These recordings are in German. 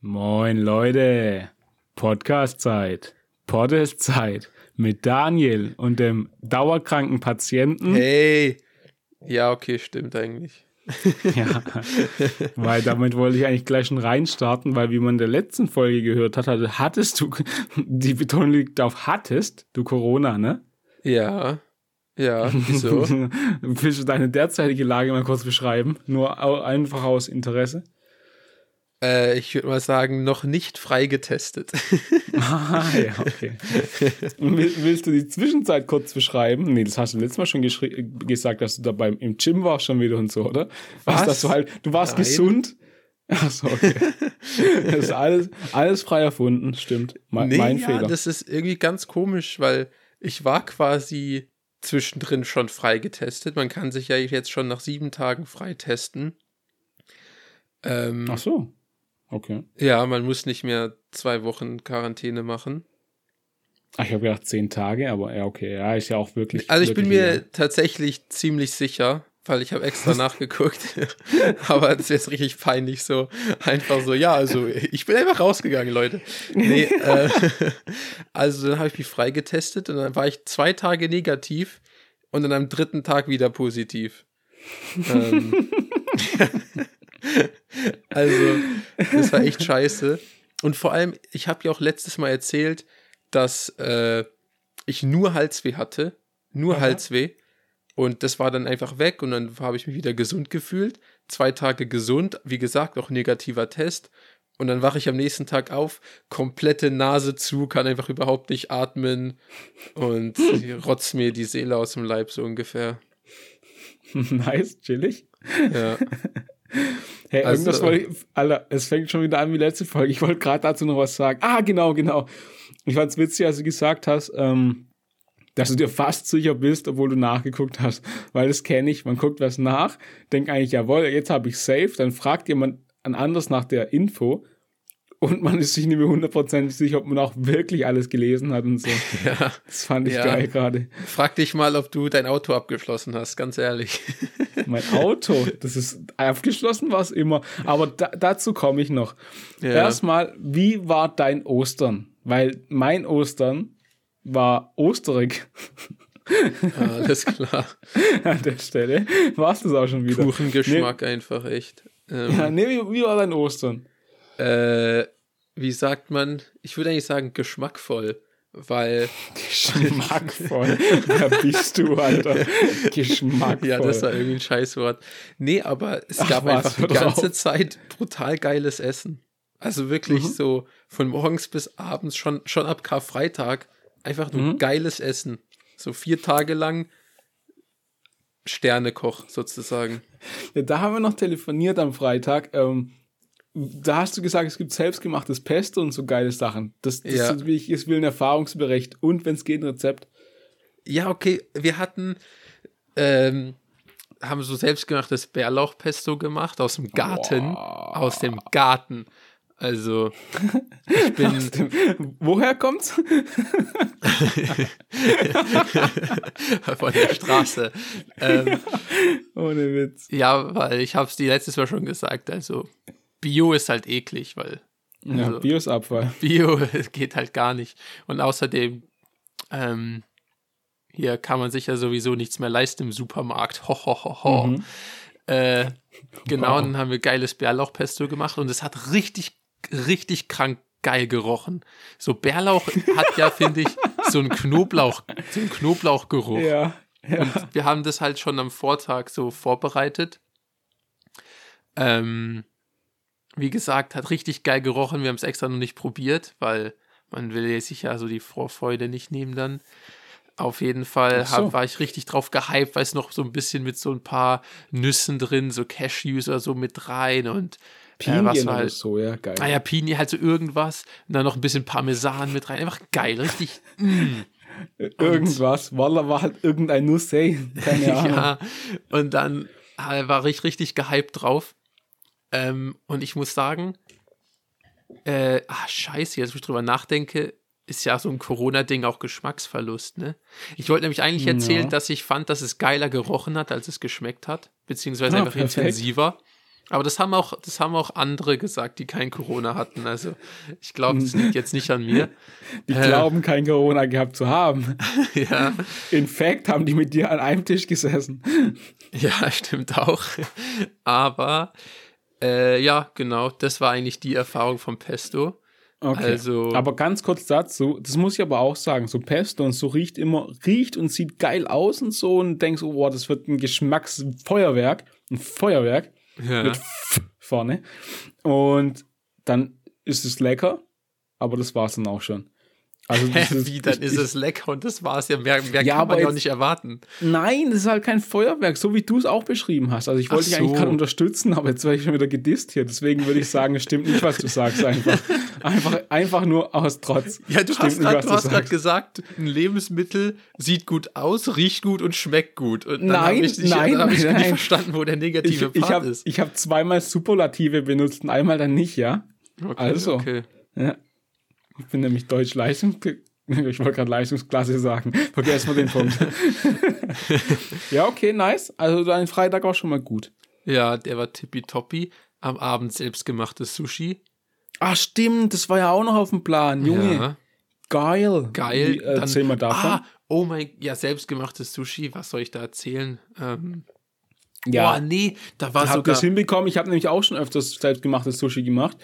Moin Leute, Podcast-Zeit, Podcast-Zeit mit Daniel und dem dauerkranken Patienten. Hey! Ja, okay, stimmt eigentlich. Ja, weil damit wollte ich eigentlich gleich schon reinstarten, weil wie man in der letzten Folge gehört hat, also hattest du, die Betonung liegt auf hattest, du Corona, ne? Ja. Ja, wieso? Willst du deine derzeitige Lage mal kurz beschreiben? Nur einfach aus Interesse. Äh, ich würde mal sagen, noch nicht frei getestet. Ah, ja, okay. Willst du die Zwischenzeit kurz beschreiben? Nee, das hast du letztes Mal schon gesagt, dass du da beim, im Gym warst schon wieder und so, oder? Was? Dass du halt, du warst Nein. gesund. Ach so, okay. das ist alles, alles frei erfunden, stimmt. Me nee, mein ja, Fehler. das ist irgendwie ganz komisch, weil ich war quasi zwischendrin schon frei getestet. Man kann sich ja jetzt schon nach sieben Tagen frei testen. Ähm, Ach so. Okay. ja, man muss nicht mehr zwei Wochen Quarantäne machen. Ach, ich habe gedacht zehn Tage, aber ja, okay. Ja, ist ja auch wirklich. Also ich bin wirklich mir egal. tatsächlich ziemlich sicher, weil ich habe extra nachgeguckt. Aber das ist jetzt richtig peinlich so. Einfach so, ja, also ich bin einfach rausgegangen, Leute. Nee, äh, also dann habe ich mich freigetestet und dann war ich zwei Tage negativ und dann am dritten Tag wieder positiv. ähm, also, das war echt scheiße. Und vor allem, ich habe ja auch letztes Mal erzählt, dass äh, ich nur Halsweh hatte. Nur Aha. Halsweh. Und das war dann einfach weg und dann habe ich mich wieder gesund gefühlt. Zwei Tage gesund, wie gesagt, auch negativer Test. Und dann wache ich am nächsten Tag auf, komplette Nase zu, kann einfach überhaupt nicht atmen und rotzt mir die Seele aus dem Leib so ungefähr. nice, chillig. Ja. Hey, Also- irgendwas wollte ich, Alter, es fängt schon wieder an wie letzte Folge. Ich wollte gerade dazu noch was sagen. Ah, genau, genau. Ich fand's witzig, als du gesagt hast, ähm, dass du dir fast sicher bist, obwohl du nachgeguckt hast. Weil das kenne ich. Man guckt was nach, denkt eigentlich, jawohl, jetzt habe ich safe. Dann fragt jemand an anders nach der Info und man ist sich nicht mehr hundertprozentig sicher, ob man auch wirklich alles gelesen hat und so. ja. Das fand ich Ja. geil gerade. Frag dich mal, ob du dein Auto abgeschlossen hast, ganz ehrlich. Mein Auto, das ist abgeschlossen, war es immer. Aber da, dazu komme ich noch. Ja. Erstmal, wie war dein Ostern? Weil mein Ostern war osterig. Alles klar. An der Stelle war es das auch schon wieder. Kuchengeschmack einfach echt. Ähm, Ja, nee, wie, wie war dein Ostern? Äh, wie sagt man? Ich würde eigentlich sagen geschmackvoll, weil Geschmackvoll. Wer bist du, Alter? Geschmackvoll. ja, das war irgendwie ein Scheißwort. Nee, aber es Ach, gab einfach die ganze auf. Zeit brutal geiles Essen. Also wirklich Mhm. so von morgens bis abends schon schon ab Karfreitag einfach nur Mhm. geiles Essen. So vier Tage lang Sternekoch sozusagen. Ja, da haben wir noch telefoniert am Freitag. Ähm, da hast du gesagt, es gibt selbstgemachtes Pesto und so geile Sachen. Das, das Ja. ist, wie ich, will ein Erfahrungsbericht und wenn es geht, ein Rezept. Ja, okay, wir hatten, ähm, haben so selbstgemachtes Bärlauchpesto gemacht aus dem Garten. Boah. Aus dem Garten. Also, ich bin Woher kommt's? von der Straße. Ähm, Ohne Witz. ja, weil ich habe es die letztes Mal schon gesagt. Also, Bio ist halt eklig, weil Ja, Also- Biosabfall. Bio geht halt gar nicht. Und außerdem, ähm, hier kann man sich ja sowieso nichts mehr leisten im Supermarkt. Ho, ho, ho, ho. Mhm. Äh, genau, Wow. dann haben wir geiles Bärlauchpesto gemacht und es hat richtig, richtig krank geil gerochen. So Bärlauch hat ja, finde ich, so einen Knoblauch, so einen Knoblauchgeruch. Ja. ja. Und wir haben das halt schon am Vortag so vorbereitet. Ähm, wie gesagt, hat richtig geil gerochen. Wir haben es extra noch nicht probiert, weil man will ja sich ja so die Vorfreude nicht nehmen dann. Auf jeden Fall so. hab, war ich richtig drauf gehypt, weil es noch so ein bisschen mit so ein paar Nüssen drin, so Cashews oder so mit rein und äh, was Pinien war oder halt, so, ja, geil. naja, Pini, halt so irgendwas und dann noch ein bisschen Parmesan mit rein. Einfach geil, richtig. Mm. Irgendwas. Walla war halt irgendein Nuss, ey. Keine Ahnung. ja, und dann äh, war ich richtig gehypt drauf. Ähm, und ich muss sagen, äh, ah, scheiße, jetzt wo ich drüber nachdenke, ist ja so ein Corona-Ding auch Geschmacksverlust, ne? Ich wollte nämlich eigentlich erzählen, Ja. dass ich fand, dass es geiler gerochen hat, als es geschmeckt hat, beziehungsweise Ah, einfach perfekt. intensiver. Aber das haben auch, das haben auch andere gesagt, die kein Corona hatten. Also ich glaube, das liegt jetzt nicht an mir. Die äh, glauben, kein Corona gehabt zu haben. ja. In fact haben die mit dir an einem Tisch gesessen. Ja, stimmt auch. Aber äh, ja, genau, das war eigentlich die Erfahrung vom Pesto. Okay. Also, aber ganz kurz dazu, das muss ich aber auch sagen, so Pesto und so riecht immer, riecht und sieht geil aus und so und denkst, oh, das wird ein Geschmacksfeuerwerk, ein Feuerwerk ja. mit F vorne. Und dann ist es lecker, aber das war's dann auch schon. Also Wie, dann ist es lecker und das war's ja. Mehr, mehr ja, kann man ja auch nicht erwarten. Nein, das ist halt kein Feuerwerk, so wie du es auch beschrieben hast. Also ich wollte so. dich eigentlich gerade unterstützen, aber jetzt werde ich schon wieder gedisst hier. Deswegen würde ich sagen, es stimmt nicht, was du sagst einfach. Einfach, einfach nur aus Trotz. Ja, du stimmt hast gerade gesagt, ein Lebensmittel sieht gut aus, riecht gut und schmeckt gut. Und dann nein, ich nicht, nein, dann ich nein. nicht verstanden, wo der negative ich, Part ich hab, ist. Ich habe zweimal Superlative benutzt und einmal dann nicht, ja? Okay, also, okay. Ja. Ich bin nämlich Deutsch Leistung. Ich wollte gerade Leistungsklasse sagen. Vergesst mal den Punkt. ja, okay, nice. Also dein Freitag auch schon mal gut. Ja, der war tippitoppi. Am Abend selbstgemachtes Sushi. Ach, stimmt, das war ja auch noch auf dem Plan, Junge. Ja. Geil. Geil. Wie, erzähl Dann- mal davon. Ah, oh mein, ja, selbstgemachtes Sushi. Was soll ich da erzählen? Ähm, ja, Boah, nee, da war ihr sogar. es hinbekommen? Ich habe nämlich auch schon öfters selbstgemachtes Sushi gemacht.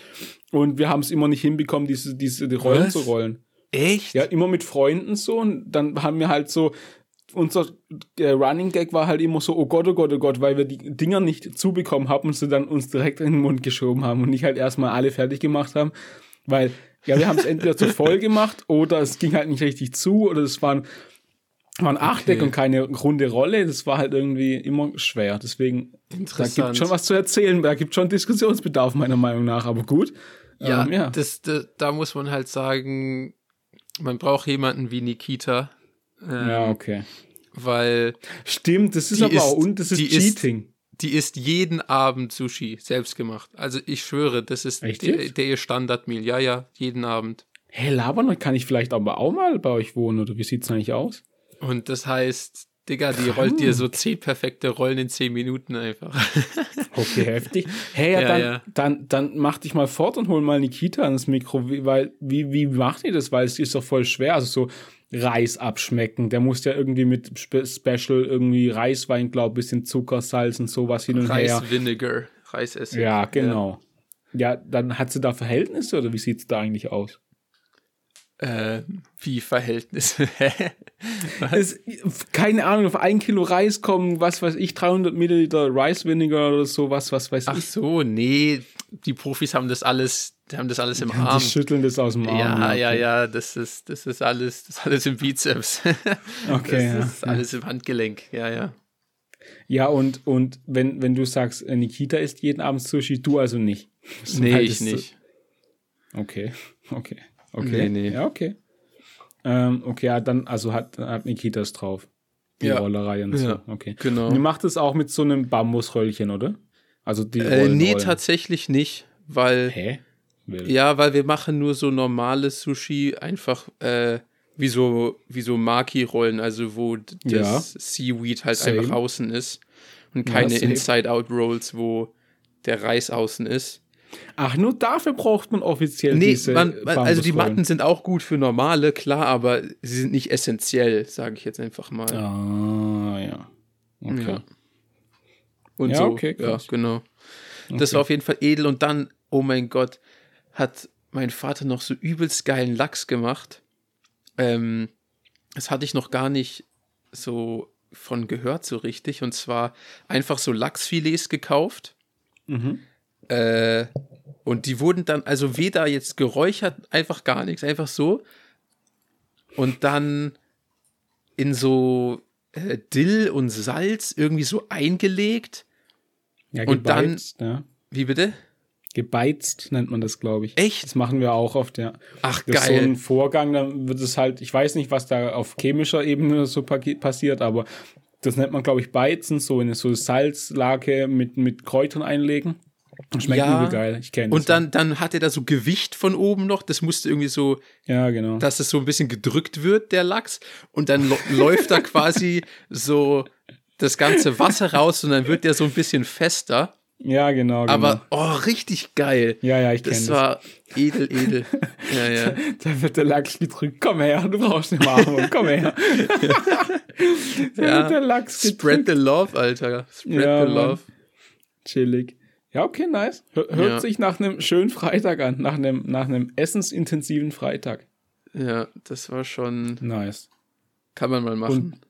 Und wir haben es immer nicht hinbekommen, diese, diese die Rollen Was? zu rollen. Echt? Ja, immer mit Freunden so. Und dann haben wir halt so, unser äh, Running Gag war halt immer so, oh Gott, oh Gott, oh Gott, weil wir die Dinger nicht zubekommen haben und sie dann uns direkt in den Mund geschoben haben und nicht halt erstmal alle fertig gemacht haben. Weil, ja, wir haben es entweder zu voll gemacht oder es ging halt nicht richtig zu oder es waren, waren Achteck Okay. und keine runde Rolle. Das war halt irgendwie immer schwer. Deswegen, da gibt schon was zu erzählen. Da gibt schon Diskussionsbedarf, meiner Meinung nach. Aber gut. Ja, Ähm, ja. Das, da, da muss man halt sagen, man braucht jemanden wie Nikita. Ähm, ja, okay. Weil Stimmt, das ist aber ist- auch, und das ist die ist- Cheating. die isst jeden Abend Sushi selbst gemacht. Also ich schwöre, das ist der, der ihr Standardmeal. Ja, ja, jeden Abend. Hey, labern, kann ich vielleicht aber auch mal bei euch wohnen oder wie sieht's eigentlich aus? Und das heißt, Digga, die rollt dir so zehn perfekte Rollen in zehn Minuten einfach. Okay, heftig. Hey, ja, Ja, dann, ja. dann, dann mach dich mal fort und hol mal Nikita ans Mikro, wie, weil, wie, wie macht ihr das? Weil es ist doch voll schwer, also so Reis abschmecken. Der muss ja irgendwie mit Spe Special irgendwie Reiswein, glaub, bisschen Zucker, Salz und sowas hin und her. Reis-Vinegar, Reisessig. Ja, genau. Ja. dann hat sie da Verhältnisse oder wie sieht's da eigentlich aus? Äh, wie Verhältnisse. Es, keine Ahnung, auf ein Kilo Reis kommen, was weiß ich, 300 Milliliter Rice Vinegar oder sowas, was weiß Ach ich. so, nee, die Profis haben das alles, die haben das alles im Arm. Die schütteln das aus dem Arm. Ja, ja, ja, das ist, das ist alles, das ist alles im Bizeps. Okay, das ja, ist alles im Handgelenk, ja, ja. Ja, und, und wenn, wenn du sagst, äh, Nikita isst jeden Abend Sushi, du also nicht. So, Nee, ich das- nicht. Okay, okay, okay. Nee, nee. Ja, okay. Ähm, okay, ja, dann, also hat, hat Nikita es drauf. Die Ja. Rollerei und so. Ja, Okay. genau. Und ihr macht es auch mit so einem Bambusröllchen, oder? Also die Äh, Rollen, nee, Rollen. tatsächlich nicht, weil, Hä? Will. ja, weil wir machen nur so normales Sushi, einfach äh, wie so, wie so Maki-Rollen, also wo d- Ja. das Seaweed halt Same. einfach außen ist und Ja, keine same. Inside-Out-Rolls, wo der Reis außen ist. Ach, nur dafür braucht man offiziell Nee, diese man, man, also die. Matten sind auch gut für normale, klar, aber sie sind nicht essentiell, sage ich jetzt einfach mal. Ah, ja. Okay. Ja. Und Ja, so, okay, ja, genau. Das Okay. war auf jeden Fall edel und dann, oh mein Gott, hat mein Vater noch so übelst geilen Lachs gemacht. Ähm, das hatte ich noch gar nicht so von gehört so richtig und zwar einfach so Lachsfilets gekauft. Mhm. Äh, und die wurden dann, also weder jetzt geräuchert, einfach gar nichts, einfach so. Und dann in so äh, Dill und Salz irgendwie so eingelegt. Ja, Und dann- gebeizt, ja. Wie bitte? Gebeizt nennt man das, glaube ich. Echt? Das machen wir auch oft, ja. Ach, Das ist so geil. ein Vorgang, dann wird es halt, ich weiß nicht, was da auf chemischer Ebene so pa- passiert, aber das nennt man, glaube ich, Beizen, so in so Salzlake mit, mit Kräutern einlegen. Schmeckt Ja. übel geil, ich kenne und dann, dann hat er da so Gewicht von oben noch. Das musste irgendwie so, Ja, genau. dass es so ein bisschen gedrückt wird, der Lachs. Und dann läuft da quasi so das ganze Wasser raus und dann wird der so ein bisschen fester. Ja, genau, genau. Aber, oh, richtig geil. ja, ja, ich kenne Das das. war edel, edel. ja, ja. Da wird der Lachs gedrückt. Komm her, du brauchst den Arm. Komm her. da Ja. wird der Lachs gedrückt. Spread the love, Alter. Spread Ja, the Mann. love. Chillig. Ja, okay, nice. Hör, hört Ja. sich nach einem schönen Freitag an. Nach einem, nach einem essensintensiven Freitag. Ja, das war schon, Nice. kann man mal machen.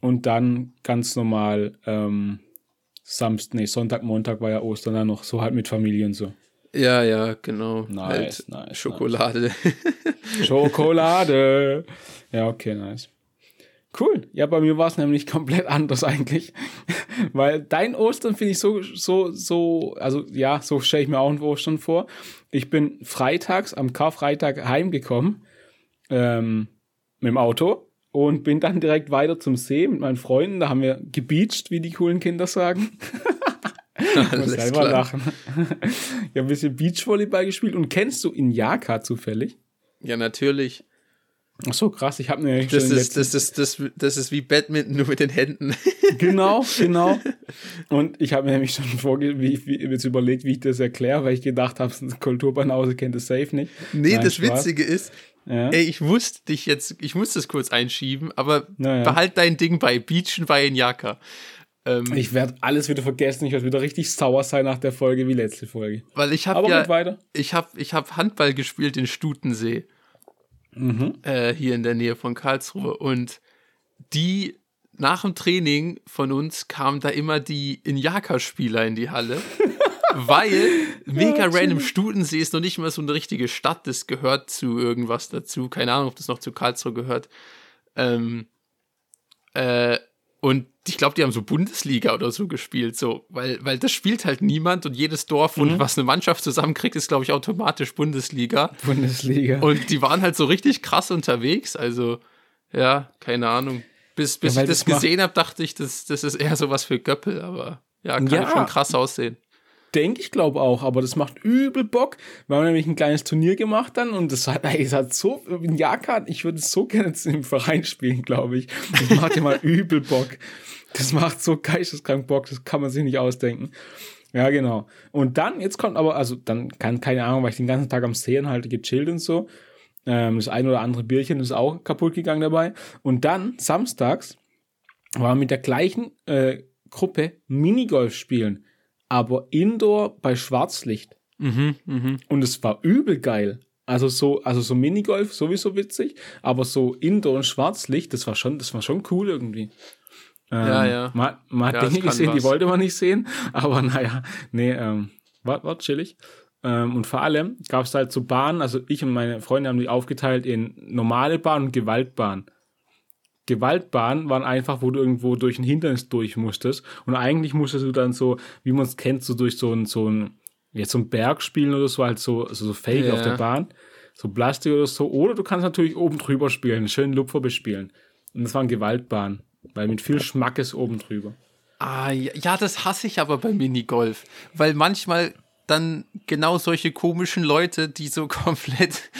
Und dann ganz normal, ähm, Samstag, nee, Sonntag, Montag war ja Ostern dann noch so halt mit Familie und so. ja, ja, genau. Nice, halt nice, Schokolade. Schokolade. ja, okay, nice. Cool. Ja, bei mir war es nämlich komplett anders eigentlich. Weil dein Ostern finde ich so, so, so, also ja, so stelle ich mir auch ein Ostern vor. Ich bin freitags am Karfreitag heimgekommen ähm, mit dem Auto und bin dann direkt weiter zum See mit meinen Freunden. Da haben wir gebeacht, wie die coolen Kinder sagen. Ich muss selber klar. lachen. Ich habe ein bisschen Beachvolleyball gespielt. Und kennst du Inyaka zufällig? Ja, natürlich. Ach so, krass. Ich habe mir Das schon ist, das, ist, das, das ist wie Badminton, nur mit den Händen. Genau, genau. Und ich habe mir nämlich schon vorge wie, wie, jetzt überlegt, wie ich das erkläre, weil ich gedacht habe, Kulturbanause kennt das safe nicht. Nee, Nein, das Spaß. Witzige ist, Ja. ey, ich musste dich jetzt, ich muss das kurz einschieben, aber Na ja. behalt dein Ding bei Beachen bei Inyaka. Ähm, Ich werde alles wieder vergessen. Ich werde wieder richtig sauer sein nach der Folge wie letzte Folge. weil ich Aber habe ja, ich habe ich hab Handball gespielt in Stutensee. Mhm. äh, hier in der Nähe von Karlsruhe. Und die nach dem Training von uns kamen da immer die Inyaka-Spieler in die Halle. weil mega random Studensee ist noch nicht mal so eine richtige Stadt, das gehört zu irgendwas dazu. Keine Ahnung, ob das noch zu Karlsruhe gehört. Ähm, äh, und ich glaube, die haben so Bundesliga oder so gespielt, so, weil, weil das spielt halt niemand und jedes Dorf, und was eine Mannschaft zusammenkriegt, ist, glaube ich, automatisch Bundesliga. Bundesliga. Und die waren halt so richtig krass unterwegs. Also, ja, keine Ahnung. Bis, bis Ja, ich das, das gesehen habe, dachte ich, das, das ist eher sowas für Göppel, aber ja, kann Ja. schon krass aussehen. Denke ich glaube auch, aber das macht übel Bock. Wir haben nämlich ein kleines Turnier gemacht dann und das hat, ey, es hat so, in Jaka, ich würde es so gerne im Verein spielen, glaube ich. Das macht immer übel Bock. Das macht so geisteskrank Bock, das kann man sich nicht ausdenken. Ja, genau. Und dann, jetzt kommt aber, also dann kann, keine Ahnung, weil ich den ganzen Tag am Seen halte, gechillt und so. Ähm, das ein oder andere Bierchen ist auch kaputt gegangen dabei. Und dann, samstags, war mit der gleichen äh, Gruppe Minigolf spielen, aber Indoor bei Schwarzlicht. Mhm, mhm. Und es war übel geil. Also so, also so Minigolf sowieso witzig, aber so Indoor und Schwarzlicht, das war schon, das war schon cool irgendwie. Ähm, Ja, ja. Man, man hat Ja, Dinge gesehen, die was. wollte man nicht sehen, aber naja, nee, ähm, war, war chillig. Ähm, und vor allem gab es halt so Bahnen, also ich und meine Freunde haben die aufgeteilt in normale Bahn und Gewaltbahn. Gewaltbahnen waren einfach, wo du irgendwo durch ein Hindernis durch musstest. Und eigentlich musstest du dann so, wie man es kennt, so durch so ein, so ein, jetzt so ein Berg spielen oder so, halt so, also so Fake Ja. auf der Bahn. So Plastik oder so. Oder du kannst natürlich oben drüber spielen, einen schönen Lupfer bespielen. Und das waren Gewaltbahnen. Weil mit viel Schmackes oben drüber. Ah, ja, ja, das hasse ich aber beim Minigolf. Weil manchmal dann genau solche komischen Leute, die so komplett,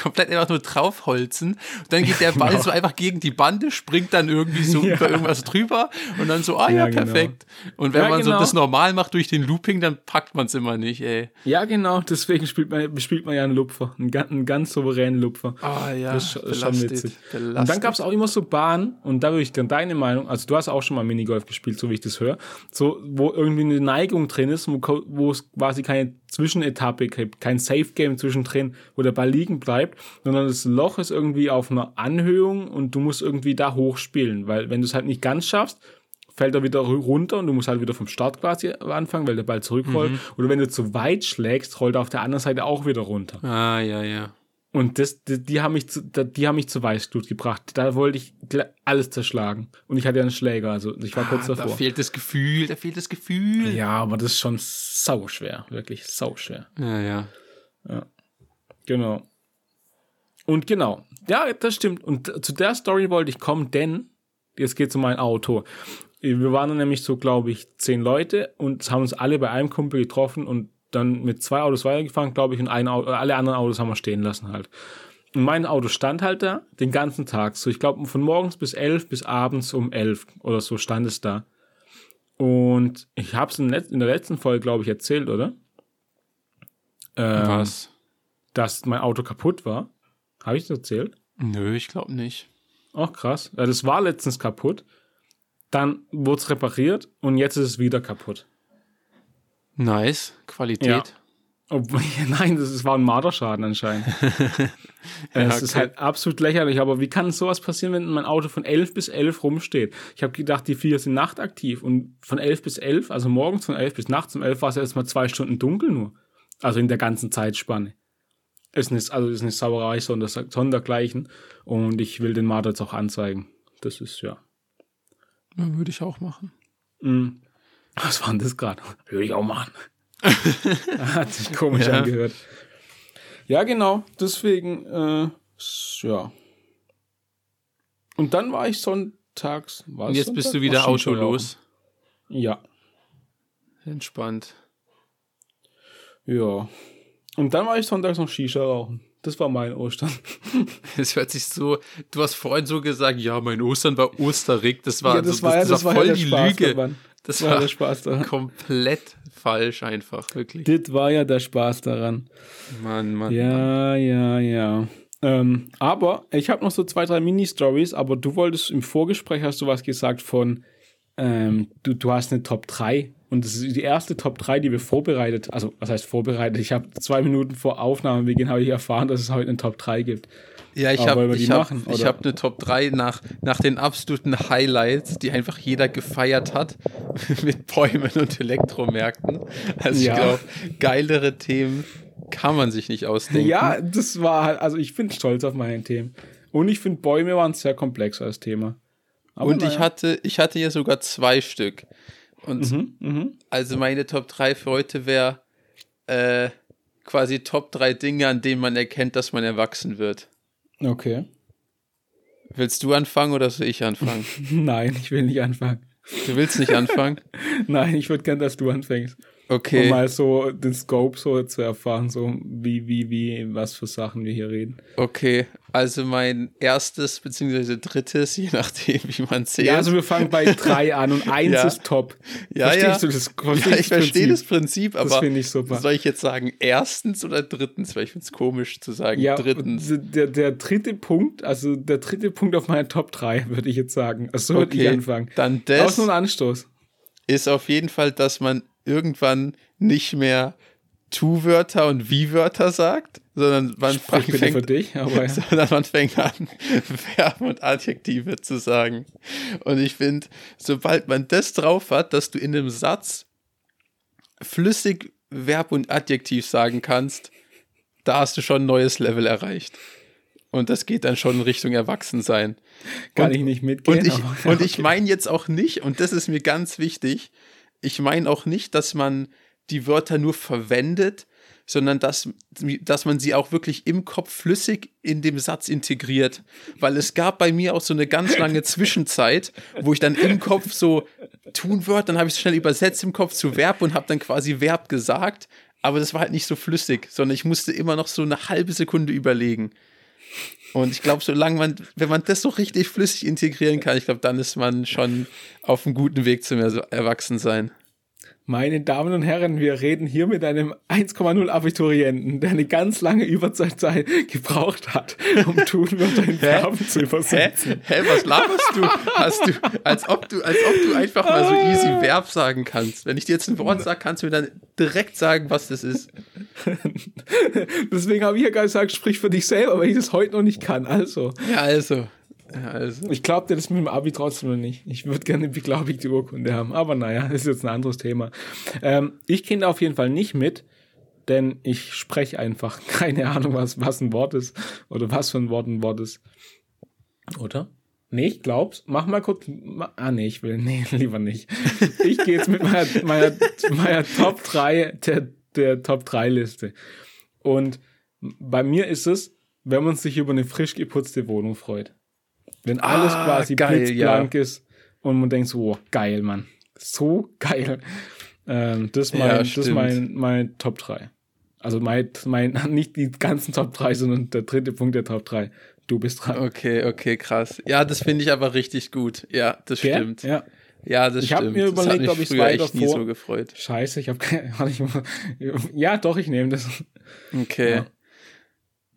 komplett einfach nur draufholzen. Und dann geht der Ball Genau. so einfach gegen die Bande, springt dann irgendwie so Ja. über irgendwas drüber und dann so, ah ja, Ja, genau. perfekt. Und wenn Ja, man genau. so das normal macht durch den Looping, dann packt man es immer nicht, ey. Ja, genau, deswegen spielt man, spielt man ja einen Lupfer. Einen, ganz- einen ganz souveränen Lupfer. Ah ja, Das ist schon- witzig. belastet. Und dann gab es auch immer so Bahnen, und da würde ich gerne deine Meinung, also du hast auch schon mal Minigolf gespielt, so wie ich das höre, so, wo irgendwie eine Neigung drin ist, wo, es quasi keine Zwischenetappe gibt, kein Safe-Game zwischendrin, wo der Ball liegen bleibt, sondern das Loch ist irgendwie auf einer Anhöhung und du musst irgendwie da hochspielen, weil wenn du es halt nicht ganz schaffst, fällt er wieder ru- runter und du musst halt wieder vom Start quasi anfangen, weil der Ball zurückrollt. Mhm. Oder wenn du zu weit schlägst, rollt er auf der anderen Seite auch wieder runter. Ah, ja, ja. Und das, die, die haben mich zu, da- die haben mich zu Weißglut gebracht. Da wollte ich alles zerschlagen. Und ich hatte ja einen Schläger, also ich war kurz Ah, da davor. fehlt das Gefühl, da fehlt das Gefühl. Ja, aber das ist schon sauschwer, wirklich sauschwer. ja. ja. Genau. Und genau. Ja, das stimmt. Und zu der Story wollte ich kommen, denn jetzt geht es um mein Auto. Wir waren nämlich so, glaube ich, zehn Leute und haben uns alle bei einem Kumpel getroffen und dann mit zwei Autos weitergefahren, glaube ich, und ein Auto, alle anderen Autos haben wir stehen lassen halt. Und mein Auto stand halt da den ganzen Tag. So, ich glaube, von morgens bis elf bis abends um elf oder so stand es da. Und ich habe es in, in, der letzten Folge, glaube ich, erzählt, oder? Ähm, Was? Dass mein Auto kaputt war. Habe ich das erzählt? Nö, ich glaube nicht. Ach, krass. Ja, das war letztens kaputt. Dann wurde es repariert und jetzt ist es wieder kaputt. Nice. Qualität. Ja. Obwohl, nein, das, war ein Marderschaden anscheinend. ja, es okay. ist halt absolut lächerlich, aber wie kann sowas passieren, wenn mein Auto von 11 bis 11 rumsteht? Ich habe gedacht, die vier sind nachtaktiv und von 11 bis 11, also morgens von 11 bis nachts um 11 war es erst mal zwei Stunden dunkel nur. Also in der ganzen Zeitspanne. Ist eine, also ist eine Sauerei sonder, sondergleichen und ich will den Marder jetzt auch anzeigen. Das ist ja. ja würde ich auch machen. Mhm. Was war denn das gerade? Würde ich auch machen. Hat sich komisch ja. angehört. Ja, genau. Deswegen, äh, ja. Und dann war ich sonntags. War Und jetzt Sonntag? bist du wieder autolos. Ja. Entspannt. Ja. Und dann war ich sonntags noch Shisha rauchen. Das war mein Ostern. Es hört sich so, du hast vorhin so gesagt, ja, mein Ostern war Osterrig. Das war, ja, das, also, war, das, das war voll ja die Spaß Lüge. Daran. Das war, war der Spaß daran. komplett falsch einfach, wirklich. Das war ja der Spaß daran. Mann, Mann. Ja, Mann. ja, ja. Ähm, aber ich habe noch so zwei, drei Mini-Stories, aber du wolltest im Vorgespräch hast du was gesagt von, ähm, du, du hast eine Top 3 und das ist die erste Top 3, die wir vorbereitet, also was heißt vorbereitet? Ich habe zwei Minuten vor Aufnahmebeginn habe ich erfahren, dass es heute eine Top 3 gibt. Ja, ich habe ich hab, hab eine Top 3 nach, nach den absoluten Highlights, die einfach jeder gefeiert hat, mit Bäumen und Elektromärkten. Also ja. ich glaube, geilere Themen kann man sich nicht ausdenken. Ja, das war halt, also ich bin stolz auf meine Themen. Und ich finde, Bäume waren sehr komplex als Thema. Aber und naja. ich hatte, ich hatte hier sogar zwei Stück. Und mhm, mh. also meine Top 3 für heute wäre äh, quasi Top 3 Dinge, an denen man erkennt, dass man erwachsen wird. Okay. Willst du anfangen oder soll ich anfangen? Nein, ich will nicht anfangen. Du willst nicht anfangen? Nein, ich würde gern, dass du anfängst. Okay. Um mal so den Scope so zu erfahren, so wie, wie, wie, was für Sachen wir hier reden. Okay, also mein erstes beziehungsweise drittes, je nachdem, wie man zählt. Ja, also wir fangen bei drei an und eins ja. ist top. Ja, Verstehst ja. du das? Verstehst ja, ich verstehe das Prinzip, aber das ich super. soll ich jetzt sagen erstens oder drittens? Weil ich finde es komisch zu sagen ja, drittens. Der, der dritte Punkt, also der dritte Punkt auf meiner Top 3, würde ich jetzt sagen. Also so okay, würde ich anfangen. Dann das. Aus und Anstoß. Ist auf jeden Fall, dass man irgendwann nicht mehr Tu-Wörter und Wie-Wörter sagt, sondern man fängt, für dich, aber ja. sondern man fängt an, Verben und Adjektive zu sagen. Und ich finde, sobald man das drauf hat, dass du in einem Satz flüssig Verb und Adjektiv sagen kannst, da hast du schon ein neues Level erreicht. Und das geht dann schon in Richtung Erwachsensein. Kann und, ich nicht mitgehen. Und ich, okay. ich meine jetzt auch nicht, und das ist mir ganz wichtig, ich meine auch nicht, dass man die Wörter nur verwendet, sondern dass, dass man sie auch wirklich im Kopf flüssig in dem Satz integriert. Weil es gab bei mir auch so eine ganz lange Zwischenzeit, wo ich dann im Kopf so tun würde, dann habe ich es schnell übersetzt im Kopf zu Verb und habe dann quasi Verb gesagt. Aber das war halt nicht so flüssig, sondern ich musste immer noch so eine halbe Sekunde überlegen. Und ich glaube, solange man, wenn man das so richtig flüssig integrieren kann, ich glaube, dann ist man schon auf einem guten Weg zum Erwachsensein. Meine Damen und Herren, wir reden hier mit einem 1,0 Abiturienten, der eine ganz lange Überzeitzeit gebraucht hat, um Tunwörter in Verben zu übersetzen. Hä? Hä, was laberst du? Hast du, als ob du, als ob du einfach mal so easy Verb sagen kannst. Wenn ich dir jetzt ein Wort sage, kannst du mir dann direkt sagen, was das ist. Deswegen habe ich ja gesagt, sprich für dich selber, weil ich das heute noch nicht kann. Also. Ja, also. Ja, also. Ich glaube dir das mit dem Abi trotzdem noch nicht. Ich würde gerne eine beglaubigte Urkunde haben. Aber naja, das ist jetzt ein anderes Thema. Ähm, ich kenne auf jeden Fall nicht mit, denn ich spreche einfach keine Ahnung, was, was ein Wort ist oder was für ein Wort ein Wort ist. Oder? Nee, ich glaub's. Mach mal kurz. Ah, nee, ich will. Nee, lieber nicht. Ich gehe jetzt mit meiner, meiner, meiner Top 3, der, der Top 3 Liste. Und bei mir ist es, wenn man sich über eine frisch geputzte Wohnung freut. Wenn alles ah, quasi geil, blitzblank ja. ist und man denkt so, oh, geil, Mann. So geil. Ähm, das ist mein, ja, das mein, mein Top 3. Also mein, mein, nicht die ganzen Top 3, sondern der dritte Punkt der Top 3. Du bist dran. Okay, okay, krass. Ja, das finde ich aber richtig gut. Ja, das Gell? stimmt. Ja. Ja, das Ich stimmt. mir Das hat überlegt, ob ich's früher weiter echt nie so gefreut. Scheiße, ich habe keine. Ja, doch, ich nehme das. Okay. Ja.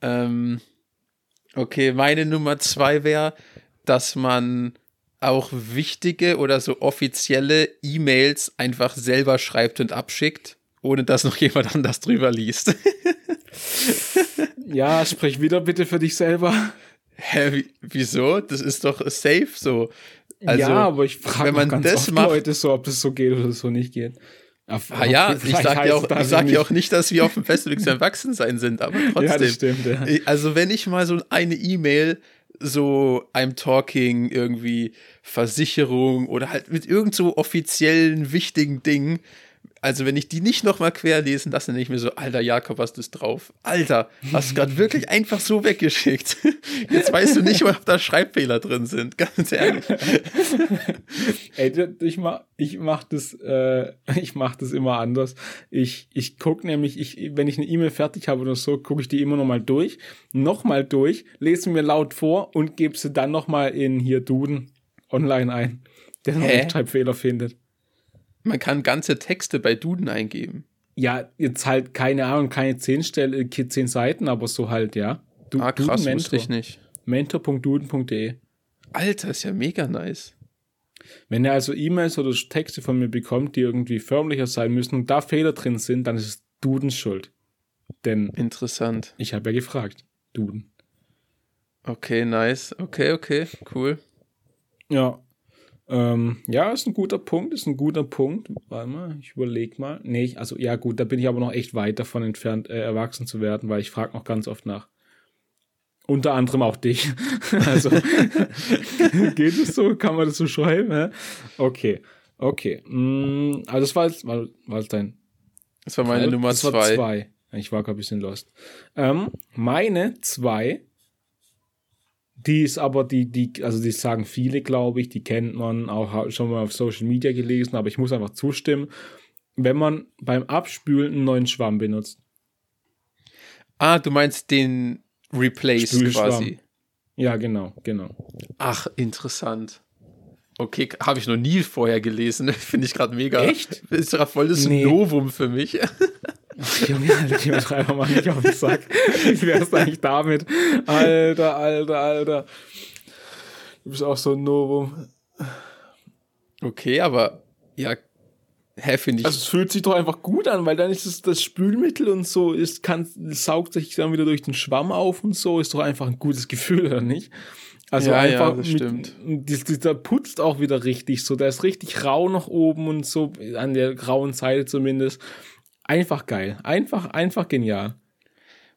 Ähm, okay, meine Nummer zwei wäre, dass man auch wichtige oder so offizielle E-Mails einfach selber schreibt und abschickt, ohne dass noch jemand anders drüber liest. Ja, sprich wieder bitte für dich selber. Hä, wie, wieso? Das ist doch safe so. Also, ja, aber ich frage man ganz das oft macht- Leute so, ob das so geht oder so nicht geht. Ah ja, ich vielleicht sag ja auch, ich sag nicht. ja auch nicht, dass wir auf dem Weg zum Erwachsensein sind, aber trotzdem. Ja, das stimmt, ja. Also wenn ich mal so eine E-Mail so I'm talking irgendwie Versicherung oder halt mit irgend so offiziellen wichtigen Dingen, also wenn ich die nicht nochmal querlesen lasse, dann ich mir so, Alter Jakob, hast du es drauf? Alter, hast du gerade wirklich einfach so weggeschickt? Jetzt weißt du nicht mal, ob da Schreibfehler drin sind, ganz ehrlich. Ey, ich mach, ich mach das, äh, ich mach das immer anders. Ich, ich guck nämlich, ich, wenn ich eine E-Mail fertig habe oder so, gucke ich die immer noch mal durch, noch mal durch, lese mir laut vor und gebe sie dann noch mal in hier Duden online ein, der noch Hä? Rechtschreibfehler findet. Man kann ganze Texte bei Duden eingeben. Ja, jetzt halt keine Ahnung, keine zehn Stelle, äh, zehn Seiten, aber so halt, ja. Du, Ah, krass, Duden wusste ich nicht. Mentor.duden.de. Alter, ist ja mega nice. Wenn er also E-Mails oder Texte von mir bekommt, die irgendwie förmlicher sein müssen und da Fehler drin sind, dann ist es Dudens Schuld. Denn Interessant. ich habe ja gefragt. Duden. Okay, nice. Okay, okay, cool. Ja. Ähm, ja, ist ein guter Punkt, ist ein guter Punkt. Warte mal, ich überleg mal. Nee, ich, also ja gut, da bin ich aber noch echt weit davon entfernt, äh, erwachsen zu werden, weil ich frage noch ganz oft nach. Unter anderem auch dich. also geht es so? Kann man das so schreiben? Hä? Okay, okay. Mm, also das war jetzt, war, war das dein Das war meine Nummer das war zwei. zwei. Ich war gerade ein bisschen lost. Ähm, meine zwei, die ist aber die, die, also die sagen viele, glaube ich, die kennt man auch schon mal auf Social Media gelesen, aber ich muss einfach zustimmen, wenn man beim Abspülen einen neuen Schwamm benutzt. Ah, du meinst den Replace quasi. Ja, genau, genau. Ach, interessant. Okay, habe ich noch nie vorher gelesen. Finde ich gerade mega. Echt? Ist gerade voll das Nee. Novum für mich. Junge, Alter, die übertreiber mal nicht auf den Sack. Wie wär's eigentlich damit? Alter, alter, alter. Du bist auch so ein Novum. Okay, aber ja, hä, finde ich. Also es fühlt sich doch einfach gut an, weil dann ist es das Spülmittel und so, ist, kann, saugt sich dann wieder durch den Schwamm auf und so, ist doch einfach ein gutes Gefühl, oder nicht? Also Ja, ja, einfach das stimmt. Mit, dieser putzt auch wieder richtig so, der ist richtig rau nach oben und so, an der grauen Seite zumindest. Einfach geil. Einfach, einfach genial.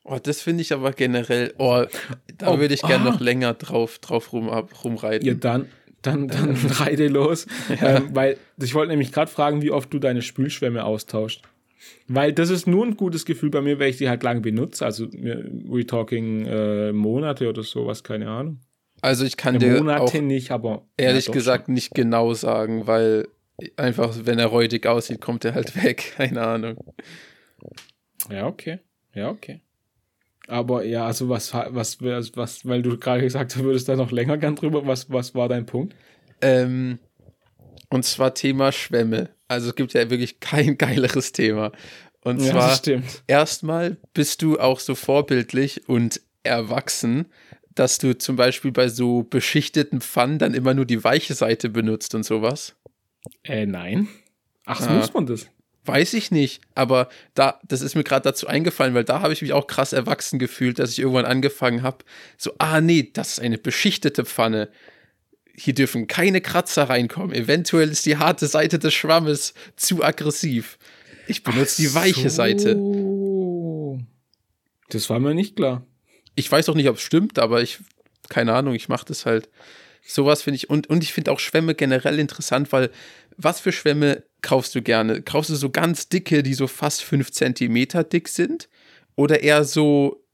oh, das finde ich aber generell. Oh, da Oh, würde ich gerne ah. noch länger drauf, drauf rum, ab- rumreiten. Ja, dann, dann, dann reite los. Ähm, weil ich wollte nämlich gerade fragen, wie oft du deine Spülschwämme austauscht. Weil das ist nur ein gutes Gefühl bei mir, weil ich die halt lange benutze. Also we talking äh, Monate oder sowas, keine Ahnung. Also ich kann dir Monate nicht, aber ehrlich ja, gesagt nicht genau sagen, weil einfach, wenn er räudig aussieht, kommt er halt weg. Keine Ahnung. Ja, okay. Ja, okay. Aber ja, also was, was, was, was weil du gerade gesagt hast, du würdest da noch länger gern drüber. Was, was war dein Punkt? Ähm, und zwar Thema Schwämme. Also es gibt ja wirklich kein geileres Thema. Und Ja, zwar das stimmt. erstmal bist du auch so vorbildlich und erwachsen, dass du zum Beispiel bei so beschichteten Pfannen dann immer nur die weiche Seite benutzt und sowas. Äh, nein. Ach, so Ah. muss man das. Weiß ich nicht, aber da, das ist mir gerade dazu eingefallen, weil da habe ich mich auch krass erwachsen gefühlt, dass ich irgendwann angefangen habe, so, ah nee, das ist eine beschichtete Pfanne. Hier dürfen keine Kratzer reinkommen. Eventuell ist die harte Seite des Schwammes zu aggressiv. Ich benutze die weiche Seite. so. Das war mir nicht klar. Ich weiß auch nicht, ob es stimmt, aber ich, keine Ahnung, ich mache das halt. Sowas finde ich, und, und ich finde auch Schwämme generell interessant, weil was für Schwämme kaufst du gerne? Kaufst du so ganz dicke, die so fast fünf Zentimeter dick sind? Oder eher so,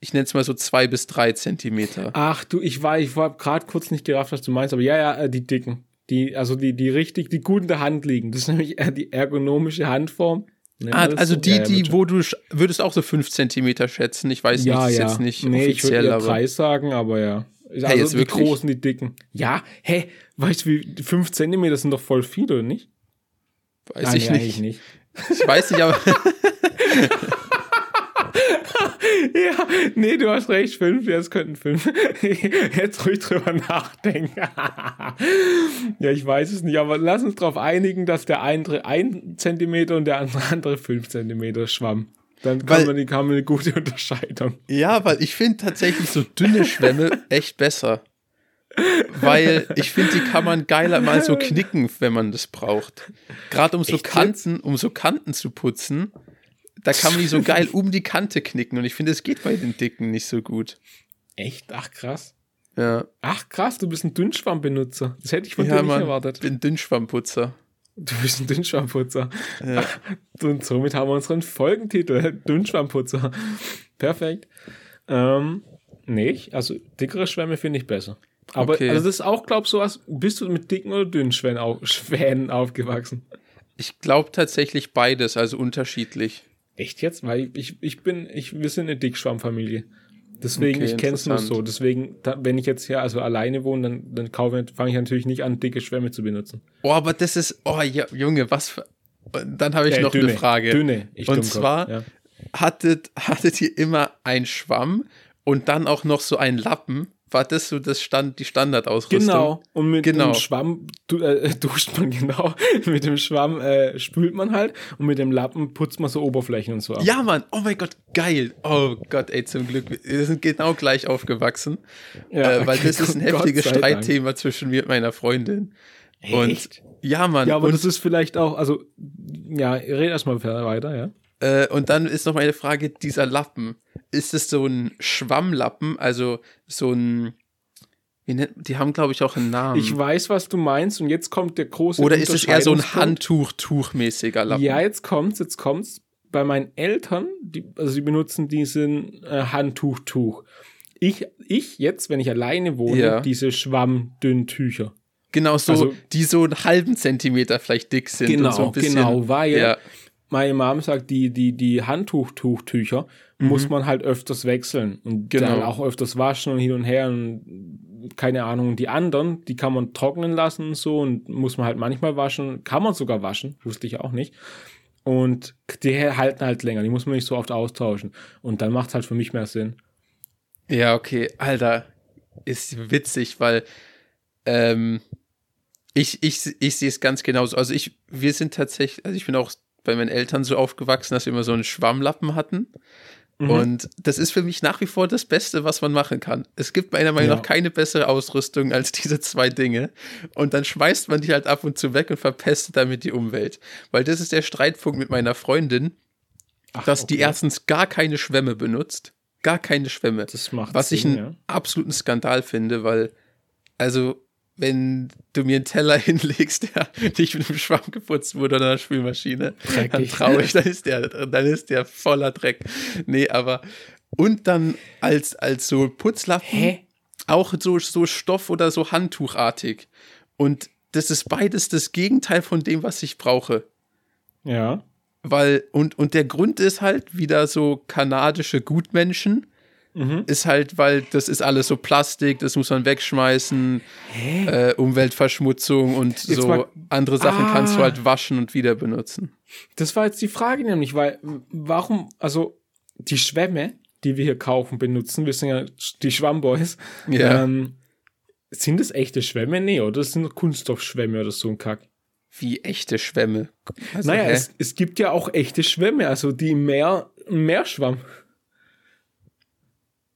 ich nenne es mal so zwei bis drei Zentimeter? Ach du, ich war, ich war gerade kurz nicht gerafft, was du meinst, aber ja, ja, äh, die dicken. Die, also die, die richtig, die gut in der Hand liegen. Das ist nämlich eher die ergonomische Handform. Ah, also so? die, Ja, ja, die, wo du würdest auch so fünf Zentimeter schätzen. Ich weiß nicht, ja, ist ja. jetzt nicht nee, ich würde offiziell, aber. drei sagen, aber ja. Also Hey, jetzt die wirklich? großen, die dicken. Ja, hä, weißt du, wie 5 Zentimeter sind doch voll viel, oder nicht? Weiß Ah, ich nee, nicht. nicht. Ich weiß nicht, aber Ja, nee, du hast recht, fünf, ja, es könnten fünf. Jetzt ruhig drüber nachdenken. ja, ich weiß es nicht, aber lass uns darauf einigen, dass der eine ein Zentimeter und der andere, andere fünf Zentimeter schwamm. Dann Weil- kann man, die, wir eine gute Unterscheidung. ja, weil ich finde tatsächlich so dünne Schwämme echt besser. Weil ich finde, die kann man geiler mal so knicken, wenn man das braucht. Gerade um so Echt? Kanten, um so Kanten zu putzen, da kann man die so geil um die Kante knicken. Und ich finde, es geht bei den Dicken nicht so gut. Echt? Ach, krass. Ja, Ach, krass, du bist ein Dünnschwammbenutzer. Das hätte ich von ja dir nicht Mann, erwartet. bin Dünnschwammputzer. Du bist ein Dünnschwammputzer. Ja. Und somit haben wir unseren Folgentitel. Dünnschwammputzer. Perfekt. Ähm, nee, also dickere Schwämme finde ich besser. Aber Okay. also das ist auch, glaub so was, bist du mit dicken oder dünnen Schwänen, au Schwänen aufgewachsen? Ich glaube tatsächlich beides, also unterschiedlich. Echt jetzt? Weil ich, ich bin, ich, wir sind eine Dickschwammfamilie. Deswegen, Okay, ich kenne es nur so. Deswegen, da, wenn ich jetzt hier also alleine wohne, dann, dann kaufe fange ich natürlich nicht an, dicke Schwämme zu benutzen. Oh, aber das ist, oh ja, Junge, was für. Dann habe ich Äh, noch dünne, eine Frage. Dünne. Ich Und zwar- ja. Hattet, hattet ihr immer einen Schwamm und dann auch noch so einen Lappen? War das so das Stand, die Standardausrüstung? Genau. Und mit Genau. dem Schwamm du, äh, duscht man genau. mit dem Schwamm äh, spült man halt und mit dem Lappen putzt man so Oberflächen und so ab. Ja, Mann, oh mein Gott, geil. Oh Gott, ey, zum Glück. Wir sind genau gleich aufgewachsen. Ja, äh, weil das ist ein heftiges. Streitthema zwischen mir und meiner Freundin. Und Echt? ja, Mann. Ja, aber und, das ist vielleicht auch, also, ja, red erstmal weiter, ja. Äh, und dann ist noch meine Frage, dieser Lappen. Ist es so ein Schwammlappen, also so ein, die haben glaube ich auch einen Namen. Ich weiß, was du meinst und jetzt kommt der große Oder ist es eher so ein. Handtuch-Tuchmäßiger Lappen? Ja, jetzt kommt's, jetzt kommt's. Bei meinen Eltern, die, also sie benutzen diesen äh, Handtuch-Tuch. Ich, ich jetzt, wenn ich alleine wohne, Ja. diese Schwammdünntücher. Genau, so, Also- die so einen halben Zentimeter vielleicht dick sind. und so ein bisschen, genau, weil Ja, meine Mom sagt, die, die, die Handtuchtücher muss man halt öfters wechseln und Mhm. Genau. dann auch öfters waschen und hin und her und keine Ahnung. Die anderen, die kann man trocknen lassen und so und muss man halt manchmal waschen, kann man sogar waschen, wusste ich auch nicht. Und die halten halt länger, die muss man nicht so oft austauschen. Und dann macht es halt für mich mehr Sinn. ja, okay, Alter, ist witzig, weil ähm, ich, ich, ich sehe es ganz genauso. Also ich, wir sind tatsächlich, also ich bin auch bei meinen Eltern so aufgewachsen, dass wir immer so einen Schwammlappen hatten. Mhm. Und das ist für mich nach wie vor das Beste, was man machen kann. Es gibt meiner Meinung Ja. nach keine bessere Ausrüstung als diese zwei Dinge. Und dann schmeißt man die halt ab und zu weg und verpestet damit die Umwelt. Weil das ist der Streitpunkt mit meiner Freundin, Ach, dass die okay. erstens gar keine Schwämme benutzt. Gar keine Schwämme. Das macht was ich Sinn, einen ja. absoluten Skandal finde, weil, also, wenn du mir einen Teller hinlegst, der nicht mit einem Schwamm geputzt wurde oder einer Spülmaschine, dann Dreckig. traurig, dann ist der, dann ist der voller Dreck. Nee, aber, und dann als, als so Putzlappen, Hä? auch so, so Stoff oder so Handtuchartig. Und das ist beides das Gegenteil von dem, was ich brauche. Ja. Weil, und, und der Grund ist halt wieder so kanadische Gutmenschen. Mhm. Ist halt, weil das ist alles so Plastik, das muss man wegschmeißen, äh, Umweltverschmutzung und Jetzt so mal- andere Sachen Ah. kannst du halt waschen und wieder benutzen. Das war jetzt die Frage nämlich, weil warum, also die Schwämme, die wir hier kaufen, benutzen, wir sind ja die Schwammboys, Ja. ähm, sind das echte Schwämme? Nee, oder das sind Kunststoffschwämme oder so ein Kack. Wie echte Schwämme. Also, naja, es, es gibt ja auch echte Schwämme, also die Meer, Meerschwamm.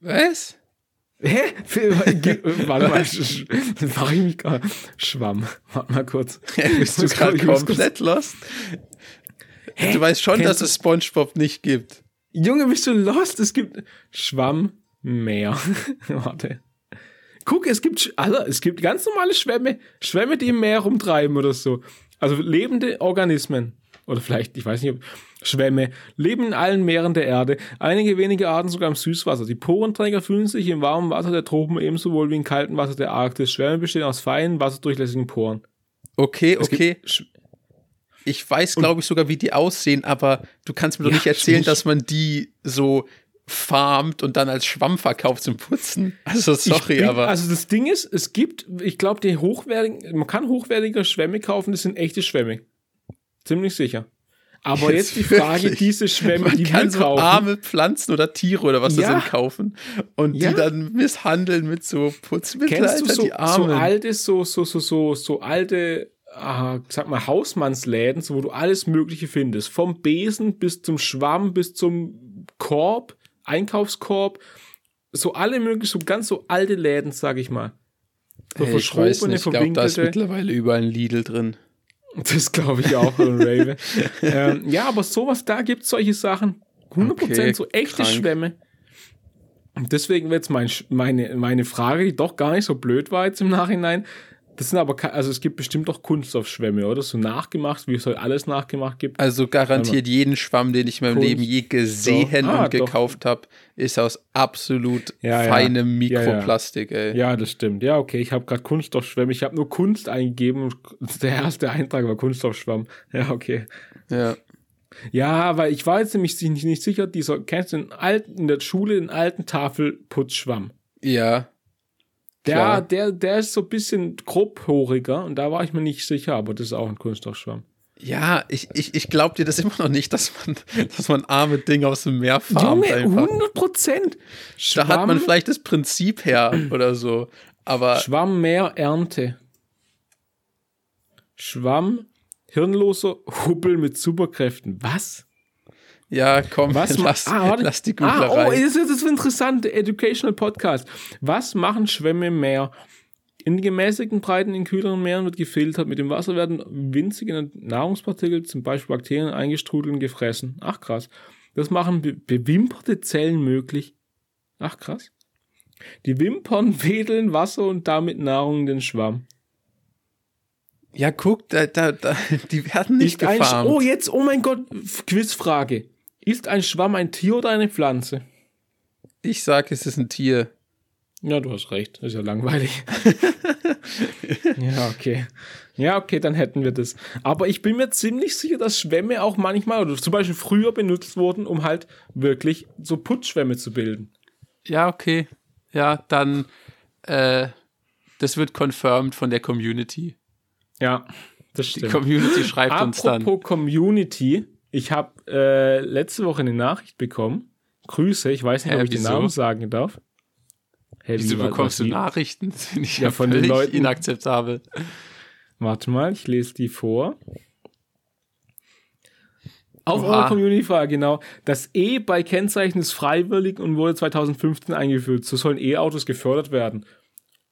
Was? Hä? Warte mal, sch- sch- mach ich mich gerade. Schwamm. Warte mal kurz. Bist du gerade komplett lost? Du weißt schon, Kennst dass es Spongebob nicht gibt. Junge, bist du lost? Es gibt Schwammmeer. Warte. Guck, es gibt, Alter, es gibt ganz normale Schwämme. Schwämme, die im Meer rumtreiben oder so. Also lebende Organismen. Oder vielleicht, ich weiß nicht, ob Schwämme leben in allen Meeren der Erde. Einige wenige Arten sogar im Süßwasser. Die Porenträger fühlen sich im warmen Wasser der Tropen ebenso wohl wie im kalten Wasser der Arktis. Schwämme bestehen aus feinen, wasserdurchlässigen Poren. Okay, Es okay. Ich weiß, glaube ich, sogar, wie die aussehen, aber du kannst mir doch Ja, nicht erzählen, nicht. dass man die so farmt und dann als Schwamm verkauft zum Putzen. Also sorry, bin, aber. Also das Ding ist, es gibt, ich glaube, die hochwertigen, man kann hochwertige Schwämme kaufen, das sind echte Schwämme. Ziemlich sicher. Aber jetzt, jetzt die Frage, wirklich? diese Schwämme, man die kann wir so kaufen. arme Pflanzen oder Tiere oder was Ja. das sind kaufen und Ja. die dann misshandeln mit so Putzmittel. Kennst du Alter, so, die so Armen. alte, so, so, so, so, so alte, ah, sag mal, Hausmannsläden, so, wo du alles Mögliche findest. Vom Besen bis zum Schwamm, bis zum Korb, Einkaufskorb. So alle möglichen, so ganz so alte Läden, sag ich mal. So Hey, ich weiß nicht, ich glaube, da ist mittlerweile überall ein Lidl drin. Das glaube ich auch, ein Raven. ähm, ja, aber sowas, da gibt es solche Sachen. 100% Okay, so echte krank. Schwämme. Und deswegen wird jetzt mein, meine, meine Frage, die doch gar nicht so blöd war jetzt im Nachhinein. Das sind aber, also es gibt bestimmt auch Kunststoffschwämme, oder? So nachgemacht, wie es halt alles nachgemacht gibt. Also garantiert jeden Schwamm, den ich in meinem Kunst- Leben je gesehen. Ah, und gekauft habe, ist aus absolut Ja, ja. feinem Ja, ja. Mikroplastik, ey. Ja, das stimmt. Ja, okay, ich habe gerade Kunststoffschwämme. Ich habe nur Kunst eingegeben und der erste Eintrag war Kunststoffschwamm. Ja, okay. Ja. Ja, weil ich war jetzt nämlich nicht, nicht sicher, dieser, kennst du den alten, in der Schule den alten Tafelputzschwamm? Ja. Der, der, der ist so ein bisschen grobporiger und da war ich mir nicht sicher, aber das ist auch ein Kunststoffschwamm. Ja, ich, ich, ich glaube dir das immer noch nicht, dass man, dass man arme Dinge aus dem Meer farmt Junge, einfach. 100 Prozent. Da hat man vielleicht das Prinzip her oder so. Aber Schwamm mehr Ernte. Schwamm, hirnloser Hubbel mit Superkräften. Was? Ja, komm, Was lass, ah, warte. lass die Ah, Googlerei. oh, das ist das ist ein interessanter Educational Podcast. Was machen Schwämme im Meer? In gemäßigten Breiten in kühleren Meeren wird gefiltert. Mit dem Wasser werden winzige Nahrungspartikel, zum Beispiel Bakterien, eingestrudelt und gefressen. Ach krass. Das machen be bewimperte Zellen möglich. Ach krass. Die Wimpern wedeln Wasser und damit Nahrung in den Schwamm. ja, guck, da, da, da, die werden nicht Sch- gefarmt. oh, jetzt, oh mein Gott, Quizfrage. Ist ein Schwamm ein Tier oder eine Pflanze? Ich sag, es ist ein Tier. Ja, du hast recht. Ist ja langweilig. ja, okay. Ja, okay, dann hätten wir das. Aber ich bin mir ziemlich sicher, dass Schwämme auch manchmal oder zum Beispiel früher benutzt wurden, um halt wirklich so Putzschwämme zu bilden. Ja, okay. Ja, dann, äh, das wird confirmed von der Community. Ja, das Die stimmt. Community schreibt uns dann. Apropos Community, ich habe äh, letzte Woche eine Nachricht bekommen. Grüße, ich weiß nicht, Hä, ob ich den? Namen sagen darf. Hä, Wieso wie bekommst du Nachrichten? Das finde ich Ja, von den Leuten- inakzeptabel. Warte mal, ich lese die vor. Auf Oha. eure Community-Frage, genau. Das E bei Kennzeichen ist freiwillig und wurde 2015 eingeführt. So sollen E-Autos gefördert werden.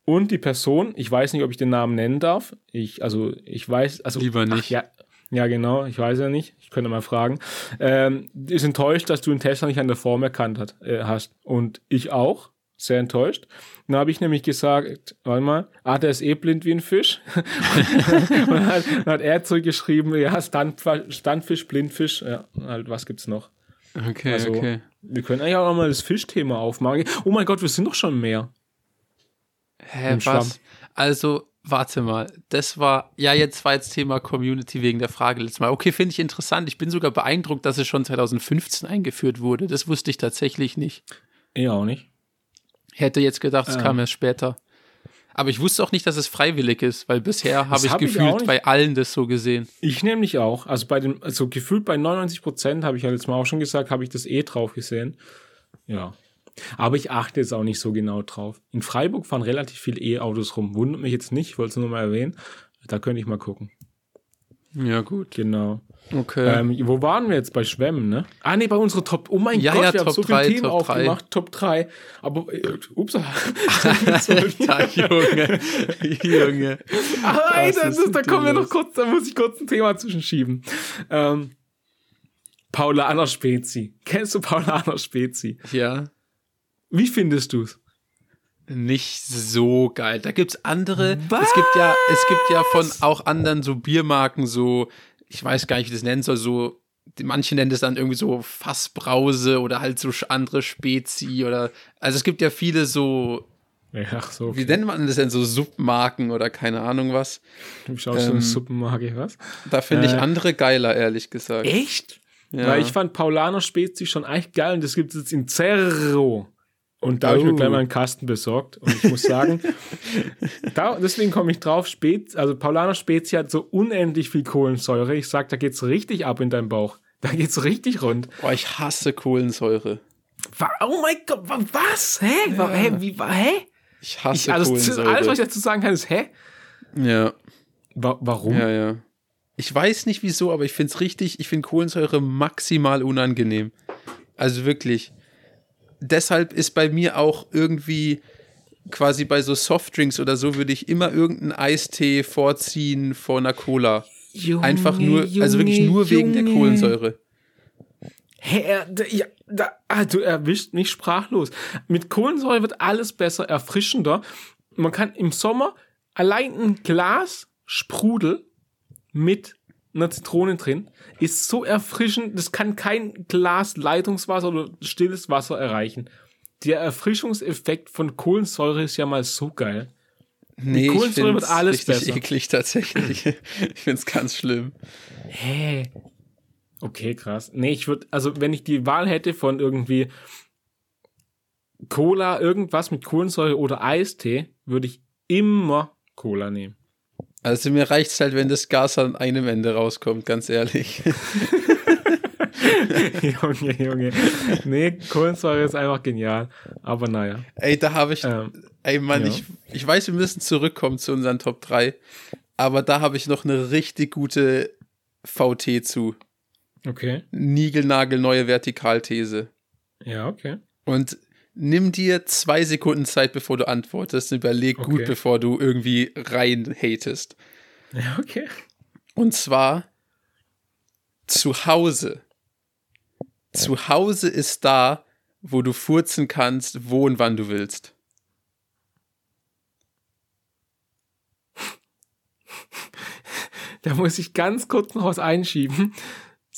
Und die Person, ich weiß nicht, ob ich den Namen nennen darf. Ich, also, ich weiß, also. Lieber nicht. Ach, ja, ja, genau, ich weiß ja nicht. Ich könnte mal fragen. Ähm, ist enttäuscht, dass du den Tesla nicht an der Form erkannt hat, äh, hast. Und ich auch. Sehr enttäuscht. Dann habe ich nämlich gesagt, warte mal, ah, der ist eh blind wie ein Fisch. und dann hat, dann hat er zurückgeschrieben, ja, Standfisch, Standfisch Blindfisch, ja, halt, was gibt's noch? Okay, Also, okay. Wir können eigentlich auch mal das Fischthema aufmachen. Oh mein Gott, wir sind doch schon mehr. Hä, was? Schwamm. Also, warte mal. Das war, ja, jetzt war jetzt Thema Community wegen der Frage letztes Mal. Okay, finde ich interessant. Ich bin sogar beeindruckt, dass es schon 2015 eingeführt wurde. Das wusste ich tatsächlich nicht. Eh auch nicht. Hätte jetzt gedacht, es Ah. kam erst später. Aber ich wusste auch nicht, dass es freiwillig ist, weil bisher habe ich hab ich gefühlt nicht. bei allen das so gesehen. Ich nämlich auch. Also bei dem, also gefühlt bei 99 Prozent, habe ich ja letztes Mal auch schon gesagt, habe ich das eh drauf gesehen. Ja. Aber ich achte jetzt auch nicht so genau drauf. In Freiburg fahren relativ viele E-Autos rum. Wundert mich jetzt nicht, ich wollte es nur mal erwähnen. Da könnte ich mal gucken. Ja, gut. Genau. Okay. Ähm, wo waren wir jetzt bei Schwämmen, ne? Ah, nee, bei unserer Top. Oh mein Ja, Gott, ja, wir haben Top so viele Themen Top aufgemacht. Top 3. Aber, äh, ups. Alter, Junge. Junge. Ah, ey, das ist da kommen wir noch kurz, da muss ich kurz ein Thema zwischenschieben. Ähm, Paulaner Spezi. Kennst du Paulaner Spezi? Ja. Wie findest du's? Nicht so geil. Da gibt's andere. Es gibt ja, es gibt ja von auch anderen so Biermarken so, ich weiß gar nicht, wie das nennen soll, so, manche nennen das dann irgendwie so Fassbrause oder halt so andere Spezi oder, also es gibt ja viele so, ach so. wie nennt man das denn, so Submarken oder keine Ahnung was. Du schaust so ähm, eine Suppenmarke, was? Da finde ich Äh. andere geiler, ehrlich gesagt. Echt? Ja. Weil ich fand Paulaner Spezi schon echt geil und das gibt es jetzt in Zero. Und da habe ich mir Oh. gleich mal einen Kasten besorgt. Und ich muss sagen, da, deswegen komme ich drauf, Spez, also Paulaner Spezi hat so unendlich viel Kohlensäure. Ich sag, da geht's richtig ab in deinem Bauch. Da geht's richtig rund. Boah, ich hasse Kohlensäure. Oh mein Gott, wa- was? Hä? Wa- Hä? Wie, hä? Ich hasse Ich, also, Kohlensäure. alles, was ich dazu sagen kann, ist, hä? ja, Wa warum? ja, ja. Ich weiß nicht wieso, aber ich finde es richtig, ich finde Kohlensäure maximal unangenehm. Also wirklich. Deshalb ist bei mir auch irgendwie quasi bei so Softdrinks oder so würde ich immer irgendeinen Eistee vorziehen vor einer Cola. Junge, Einfach nur, also wirklich Junge, nur wegen der Junge. Kohlensäure. Hä, ja, da, ah, du erwischt mich sprachlos. Mit Kohlensäure wird alles besser, erfrischender. Man kann im Sommer allein ein Glas Sprudel mit einer Zitrone drin ist so erfrischend, das kann kein Glas Leitungswasser oder stilles Wasser erreichen. Der Erfrischungseffekt von Kohlensäure ist ja mal so geil. Nee, ich Kohlensäure find's wird alles richtig besser. eklig tatsächlich. ich finde es ganz schlimm. Hä? Okay, krass. Nee, ich würde, also wenn ich die Wahl hätte von irgendwie Cola, irgendwas mit Kohlensäure oder Eistee, würde ich immer Cola nehmen. Also mir reicht's halt, wenn das Gas an einem Ende rauskommt, ganz ehrlich. Junge, Junge. Nee, Kohlensäure ist einfach genial. Aber naja. Ey, da habe ich, Ähm, ey Mann, ja. ich, ich weiß, wir müssen zurückkommen zu unseren Top 3, aber da habe ich noch eine richtig gute VT zu. okay. Niegelnagelneue Vertikalthese. Ja, okay. Und nimm dir zwei Sekunden Zeit, bevor du antwortest überleg gut, Okay. bevor du irgendwie rein hatest. Ja, okay. Und zwar zu Hause. Zu Hause ist da, wo du furzen kannst, wo und wann du willst. Da muss ich ganz kurz noch was einschieben.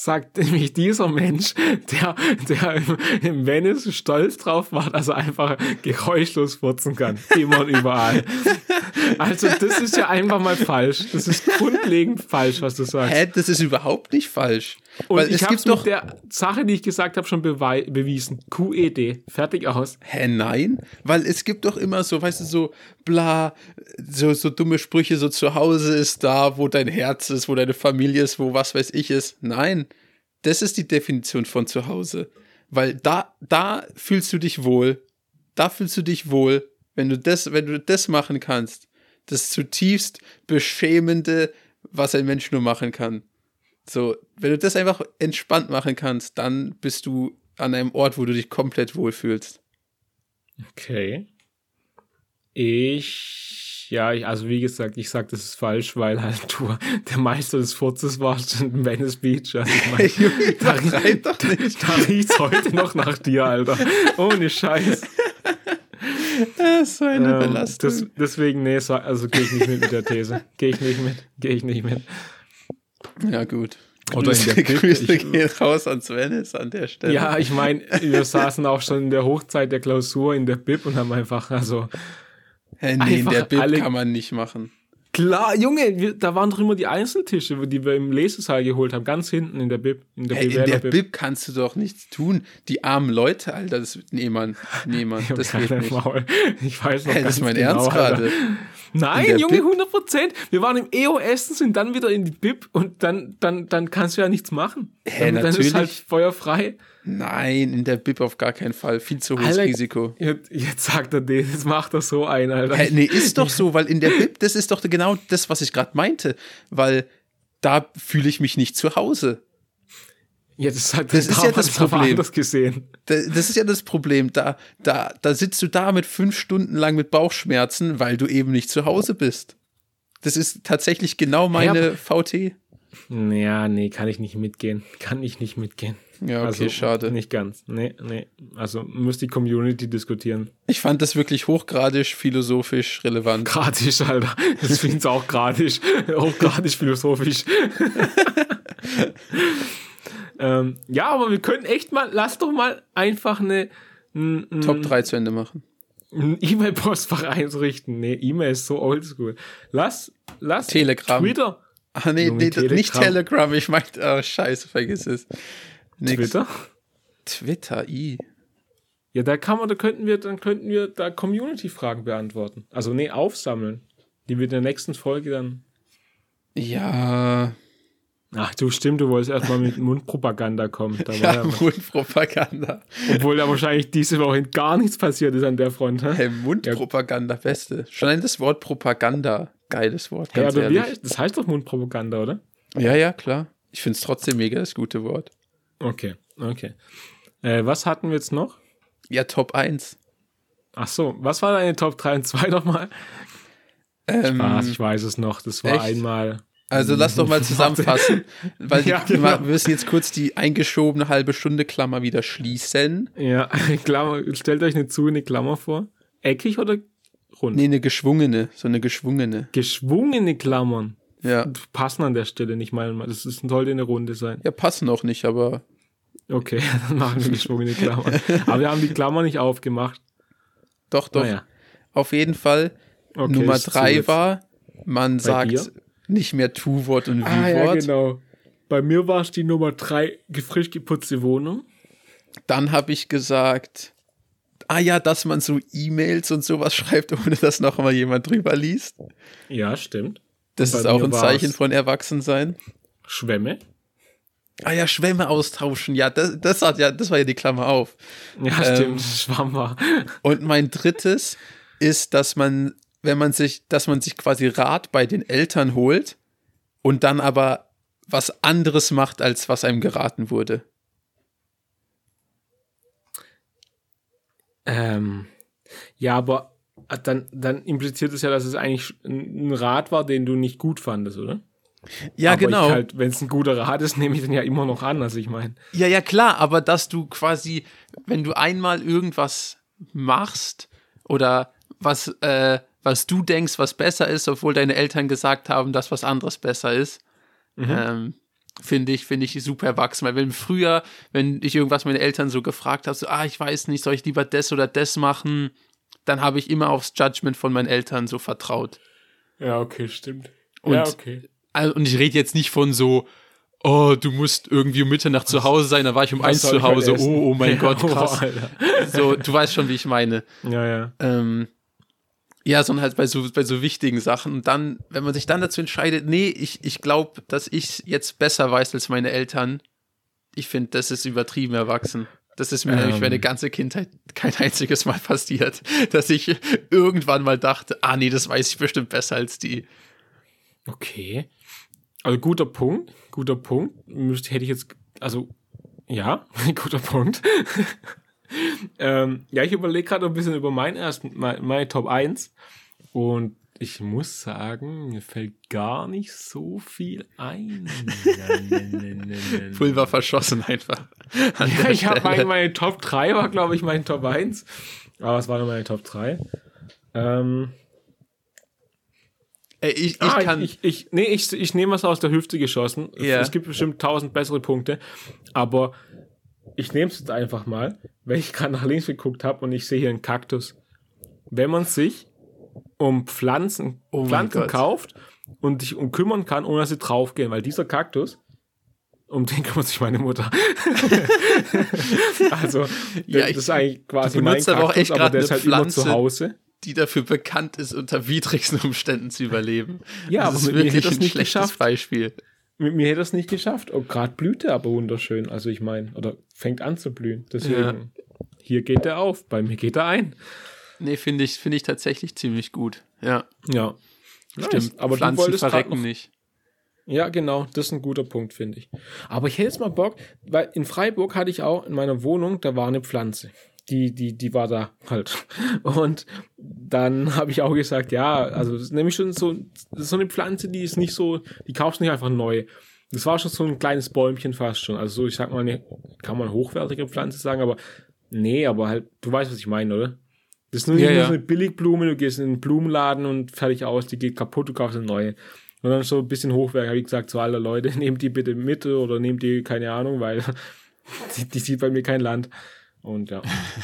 Sagt nämlich dieser Mensch, der, der im, im Venice stolz drauf war, dass er einfach geräuschlos furzen kann. Immer und überall. Also, das ist ja einfach mal falsch. Das ist grundlegend falsch, was du sagst. Hä, das ist überhaupt nicht falsch. Und Weil ich es habe doch. mit der Sache, die ich gesagt habe, schon bewiesen. QED. Fertig aus. Hä, nein? Weil es gibt doch immer so, weißt du, so bla, so, so dumme Sprüche, so zu Hause ist da, wo dein Herz ist, wo deine Familie ist, wo was weiß ich ist. Nein, das ist die Definition von zu Hause. Weil da, da fühlst du dich wohl, da fühlst du dich wohl, wenn du das, wenn du das machen kannst. Das zutiefst beschämende, was ein Mensch nur machen kann. So, wenn du das einfach entspannt machen kannst, dann bist du an einem Ort, wo du dich komplett wohlfühlst. Okay. Ich, ja, ich, also wie gesagt, ich sag, das ist falsch, weil halt du der Meister des Furzes warst in Venice Beach. Also ich mein, Junge, da, übertreib doch nicht. da riecht's heute noch nach dir, Alter. Ohne Scheiß. Das ist so eine Ähm, Belastung. das, deswegen, nee, so- also gehe ich nicht mit mit der These. Gehe ich nicht mit. Gehe ich nicht mit. ja, gut. Oder in der Bib, Grüße ich- gehen raus an Svennis an der Stelle. Ja, ich meine, wir saßen auch schon in der Hochzeit der Klausur in der Bib und haben einfach, also Hä, nee, in der einfach Bib alle- kann man nicht machen. Klar, Junge, da waren doch immer die Einzeltische, die wir im Lesesaal geholt haben, ganz hinten in der Bib. In der Hey, in der Bib kannst du doch nichts tun. Die armen Leute, Alter, das nee, Mann. Nee, Mann, das geht nicht. Maul. Ich weiß noch Hey, das ist mein genau, Ernst gerade. Nein, Junge, Bib? 100 Prozent. Wir waren im EO essen, sind dann wieder in die Bib und dann, dann, dann kannst du ja nichts machen. Hä, dann, dann ist natürlich. halt feuerfrei. Nein, in der Bib auf gar keinen Fall. Viel zu hohes Alter, Risiko. Jetzt, jetzt sagt er das, jetzt macht er so ein, Alter. Hä, nee, ist doch so, weil in der Bib, das ist doch genau das, was ich gerade meinte. Weil da fühle ich mich nicht zu Hause. Ja, das, hat, Das ist ja das Problem. anders gesehen. Da- Das ist ja das Problem. Da, da, da sitzt du da mit fünf Stunden lang mit Bauchschmerzen, weil du eben nicht zu Hause bist. Das ist tatsächlich genau meine VT. Ja, nee, kann ich nicht mitgehen. Kann ich nicht mitgehen. Ja, okay, schade. Nicht ganz. Nee, nee. Also muss die Community diskutieren. Ich fand das wirklich hochgradig philosophisch relevant. Gradisch, Alter. Das finde ich auch gradisch. Hochgradig philosophisch. ähm, ja, aber wir können echt mal, lass doch mal einfach eine, ein, ein, Top 3 zu Ende machen. ein E-Mail-Postfach einrichten. Nee, E-Mail ist so oldschool. Lass, lass Telegram. Twitter. Ah, nee, nee, das- nicht Telegram. Telegram. Ich meinte, oh, scheiße, vergiss es. Nix. Twitter? Twitter, i. Ja, da kann man, da könnten wir, dann könnten wir da Community-Fragen beantworten. Also, nee, aufsammeln. Die wir in der nächsten Folge dann. Ja, Ach du, stimmt, du wolltest erstmal mit Mundpropaganda kommen. Da ja, ja. Mundpropaganda. Obwohl da wahrscheinlich diese Woche gar nichts passiert ist an der Front. Hä? Hey, Mundpropaganda, beste. Schon allein das Wort Propaganda, geiles Wort, Ja, ganz aber wie ehrlich. heißt, das heißt doch Mundpropaganda, oder? Ja, ja, klar. Ich finde es trotzdem mega das gute Wort. Okay, okay. Äh, was hatten wir jetzt noch? Ja, Top 1. Ach so, was war deine Top 3 und 2 nochmal? Ähm, Spaß, ich weiß es noch. Das war echt? einmal. also lass doch mal zusammenfassen, weil die, Ja, genau. wir müssen jetzt kurz die eingeschobene halbe Stunde Klammer wieder schließen. Ja, Klammer, stellt euch eine zu, eine Klammer vor. Eckig oder rund? Nee, eine geschwungene, so eine geschwungene. Geschwungene Klammern Ja. passen an der Stelle nicht mal. Das ist, sollte eine Runde sein. Ja, passen auch nicht, aber Okay, dann machen wir geschwungene Klammern. Aber wir haben die Klammer nicht aufgemacht. doch, doch. Naja. Auf jeden Fall. Okay, Nummer drei war, man dir? sagt nicht mehr Tu-Wort und Ah, ja, Wie-Wort. genau. Bei mir war es die Nummer 3, frisch geputzte Wohnung. Dann habe ich gesagt, ah ja, dass man so E-Mails und sowas schreibt, ohne dass noch mal jemand drüber liest. Ja, stimmt. Das ist auch ein Zeichen von Erwachsensein. Schwämme. Ah ja, Schwämme austauschen. Ja, das, das hat ja, das war ja die Klammer auf. Ja, Ähm, stimmt. Schwamm war. Und mein drittes ist, dass man, wenn man sich, dass man sich quasi Rat bei den Eltern holt und dann aber was anderes macht, als was einem geraten wurde. Ähm, ja, aber dann, dann impliziert es ja, dass es eigentlich ein Rat war, den du nicht gut fandest, oder? Ja, aber genau. Halt, Wenn es ein guter Rat ist, nehme ich den ja immer noch an. Also ich meine, Ja, ja, klar, aber dass du quasi, wenn du einmal irgendwas machst oder was, äh, was du denkst, was besser ist, obwohl deine Eltern gesagt haben, dass was anderes besser ist, ähm, finde ich, finde ich super erwachsen. Weil wenn früher, wenn ich irgendwas meine Eltern so gefragt habe, so, ah, ich weiß nicht, soll ich lieber das oder das machen, dann habe ich immer aufs Judgment von meinen Eltern so vertraut. ja, okay, stimmt. Und- ja, okay. Also, und ich rede jetzt nicht von so, oh, du musst irgendwie um Mitternacht zu Hause sein, dann war ich um eins zu Hause. Oh, oh mein Ja, Gott, krass. oh, so, du weißt schon, wie ich meine. Ja, ja. Ähm, ja, sondern halt bei so, bei so wichtigen Sachen. Und dann, wenn man sich dann dazu entscheidet, nee, ich, ich glaube, dass ich jetzt besser weiß als meine Eltern, ich finde, das ist übertrieben erwachsen. Das ist mir nämlich Ähm. meine ganze Kindheit kein einziges Mal passiert, dass ich irgendwann mal dachte, ah nee, das weiß ich bestimmt besser als die. Okay. Also guter Punkt, guter Punkt. Müsste, hätte ich jetzt, also ja, guter Punkt. ähm, ja, ich überlege gerade ein bisschen über meinen ersten, mein, meine Top 1 und ich muss sagen, mir fällt gar nicht so viel ein. Pulver verschossen einfach. Ja, ich habe meine, meine Top 3 war, glaube ich, mein Top 1. Aber es war nur meine Top 3. Ähm, Ey, ich, ich ah, kann. ich, ich, nee, ich, ich nehme was aus der Hüfte geschossen. Ja. Es gibt bestimmt tausend bessere Punkte. Aber ich nehme es jetzt einfach mal, weil ich gerade nach links geguckt habe und ich sehe hier einen Kaktus. Wenn man sich um Pflanzen, Oh Pflanzen kauft und sich um kümmern kann, ohne dass sie draufgehen, weil dieser Kaktus, um den kümmert sich meine Mutter. also, Ja, das ich- ist eigentlich quasi mein aber Kaktus, echt aber grad der ist halt immer Pflanze. zu Hause. Die dafür bekannt ist, unter widrigsten Umständen zu überleben. Ja, das aber ist mit mir wirklich hätte das ein nicht schlechtes geschafft. Beispiel. Mit mir hätte es nicht geschafft. Oh, gerade blüht er aber wunderschön. Also ich meine, oder fängt an zu blühen. Deswegen, hier geht er auf, bei mir geht er ein. Nee, finde ich, finde ich tatsächlich ziemlich gut. Ja, Ja. stimmt. Nice. Aber du Pflanzen verrecken nicht. Ja, genau. Das ist ein guter Punkt, finde ich. Aber ich hätte jetzt mal Bock, weil in Freiburg hatte ich auch in meiner Wohnung, da war eine Pflanze. Die, die, die war da halt. Und dann habe ich auch gesagt, ja, also das ist nämlich schon so, so eine Pflanze, die ist nicht so, die kaufst du nicht einfach neu. Das war schon so ein kleines Bäumchen fast schon. Also so, ich sag mal, eine, kann man hochwertige Pflanze sagen, aber nee, aber halt, du weißt, was ich meine, oder? Das ist nur, Ja, ja. so eine Billigblume, du gehst in den Blumenladen und fertig aus, die geht kaputt, du kaufst eine neue. Und dann so ein bisschen Hochwerk, habe ich gesagt, zu alle Leute, nehmt die bitte mit oder nehmt die, keine Ahnung, weil die, die sieht bei mir kein Land. Und ja,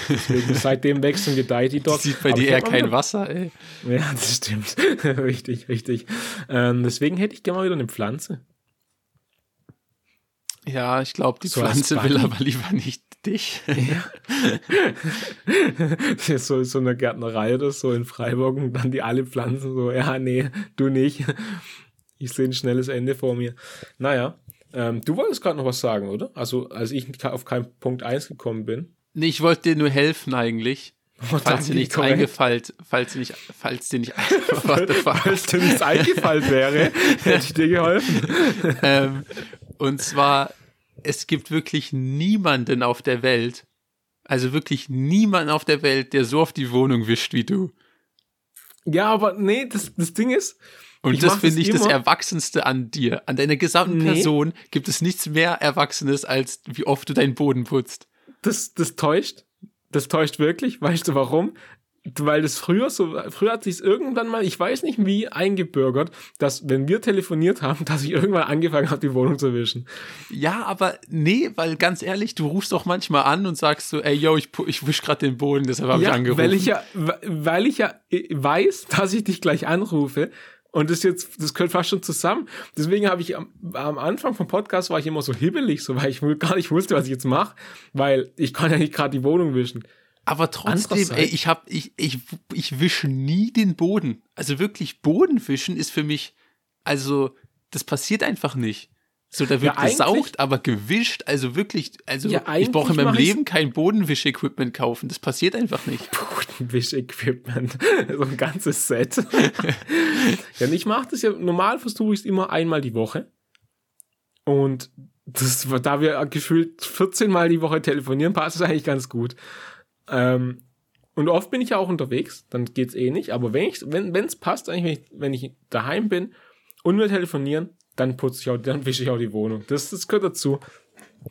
deswegen seitdem wächst und gedeiht die dort. sieht bei dir eher kein Wasser, ey. Ja, das stimmt. richtig, richtig. Ähm, deswegen hätte ich gerne mal wieder eine Pflanze. Ja, ich glaube, die So Pflanze will aber lieber nicht dich. Ist so, so eine Gärtnerei oder so in Freiburg und dann die alle Pflanzen so, ja, nee, du nicht. Ich sehe ein schnelles Ende vor mir. Naja, ähm, du wolltest gerade noch was sagen, oder? Also, als ich auf keinen Punkt 1 gekommen bin. Nee, ich wollte dir nur helfen eigentlich. Falls danke, dir nichts korrekt. eingefallen, falls dir nicht, falls dir nicht? Falls dir nichts eingefallen wäre, hätte ich dir geholfen. ähm, und zwar, es gibt wirklich niemanden auf der Welt, also wirklich niemanden auf der Welt, der so auf die Wohnung wischt wie du. Ja, aber nee, das, das Ding ist. Und das finde ich das immer- Erwachsenste an dir. An deiner gesamten Nee. Person gibt es nichts mehr Erwachsenes, als wie oft du deinen Boden putzt. Das, das täuscht. Das täuscht wirklich. Weißt du warum? Weil das früher so, früher hat sich irgendwann mal, ich weiß nicht wie, eingebürgert, dass wenn wir telefoniert haben, dass ich irgendwann angefangen habe, die Wohnung zu wischen. Ja, aber nee, weil ganz ehrlich, du rufst doch manchmal an und sagst so, ey, yo, ich, ich wisch gerade den Boden, deshalb habe ich Ja, angerufen. weil ich ja, weil ich ja äh, weiß, dass ich dich gleich anrufe. Und das jetzt, das gehört fast schon zusammen. Deswegen habe ich am, am Anfang vom Podcast war ich immer so hibbelig, so weil ich gar nicht wusste, was ich jetzt mache, weil ich kann ja nicht gerade die Wohnung wischen. Aber trotzdem, ey, ich hab, ich, ich, ich wische nie den Boden. Also wirklich Bodenwischen ist für mich, also, das passiert einfach nicht. So, da wird Ja, gesaugt, aber gewischt, also wirklich, also Ja, ich brauche in meinem Leben kein Bodenwisch-Equipment kaufen. Das passiert einfach nicht. Bodenwisch-Equipment. so ein ganzes Set. ja, und ich mache das ja, normal versuche ich es immer einmal die Woche. Und das, da wir gefühlt 14 Mal die Woche telefonieren, passt es eigentlich ganz gut. Ähm, und oft bin ich ja auch unterwegs, dann geht's eh nicht. Aber wenn ich, wenn es passt, eigentlich, wenn ich, wenn ich daheim bin und wir telefonieren, dann putze ich auch, dann wische ich auch die Wohnung. Das, das gehört dazu.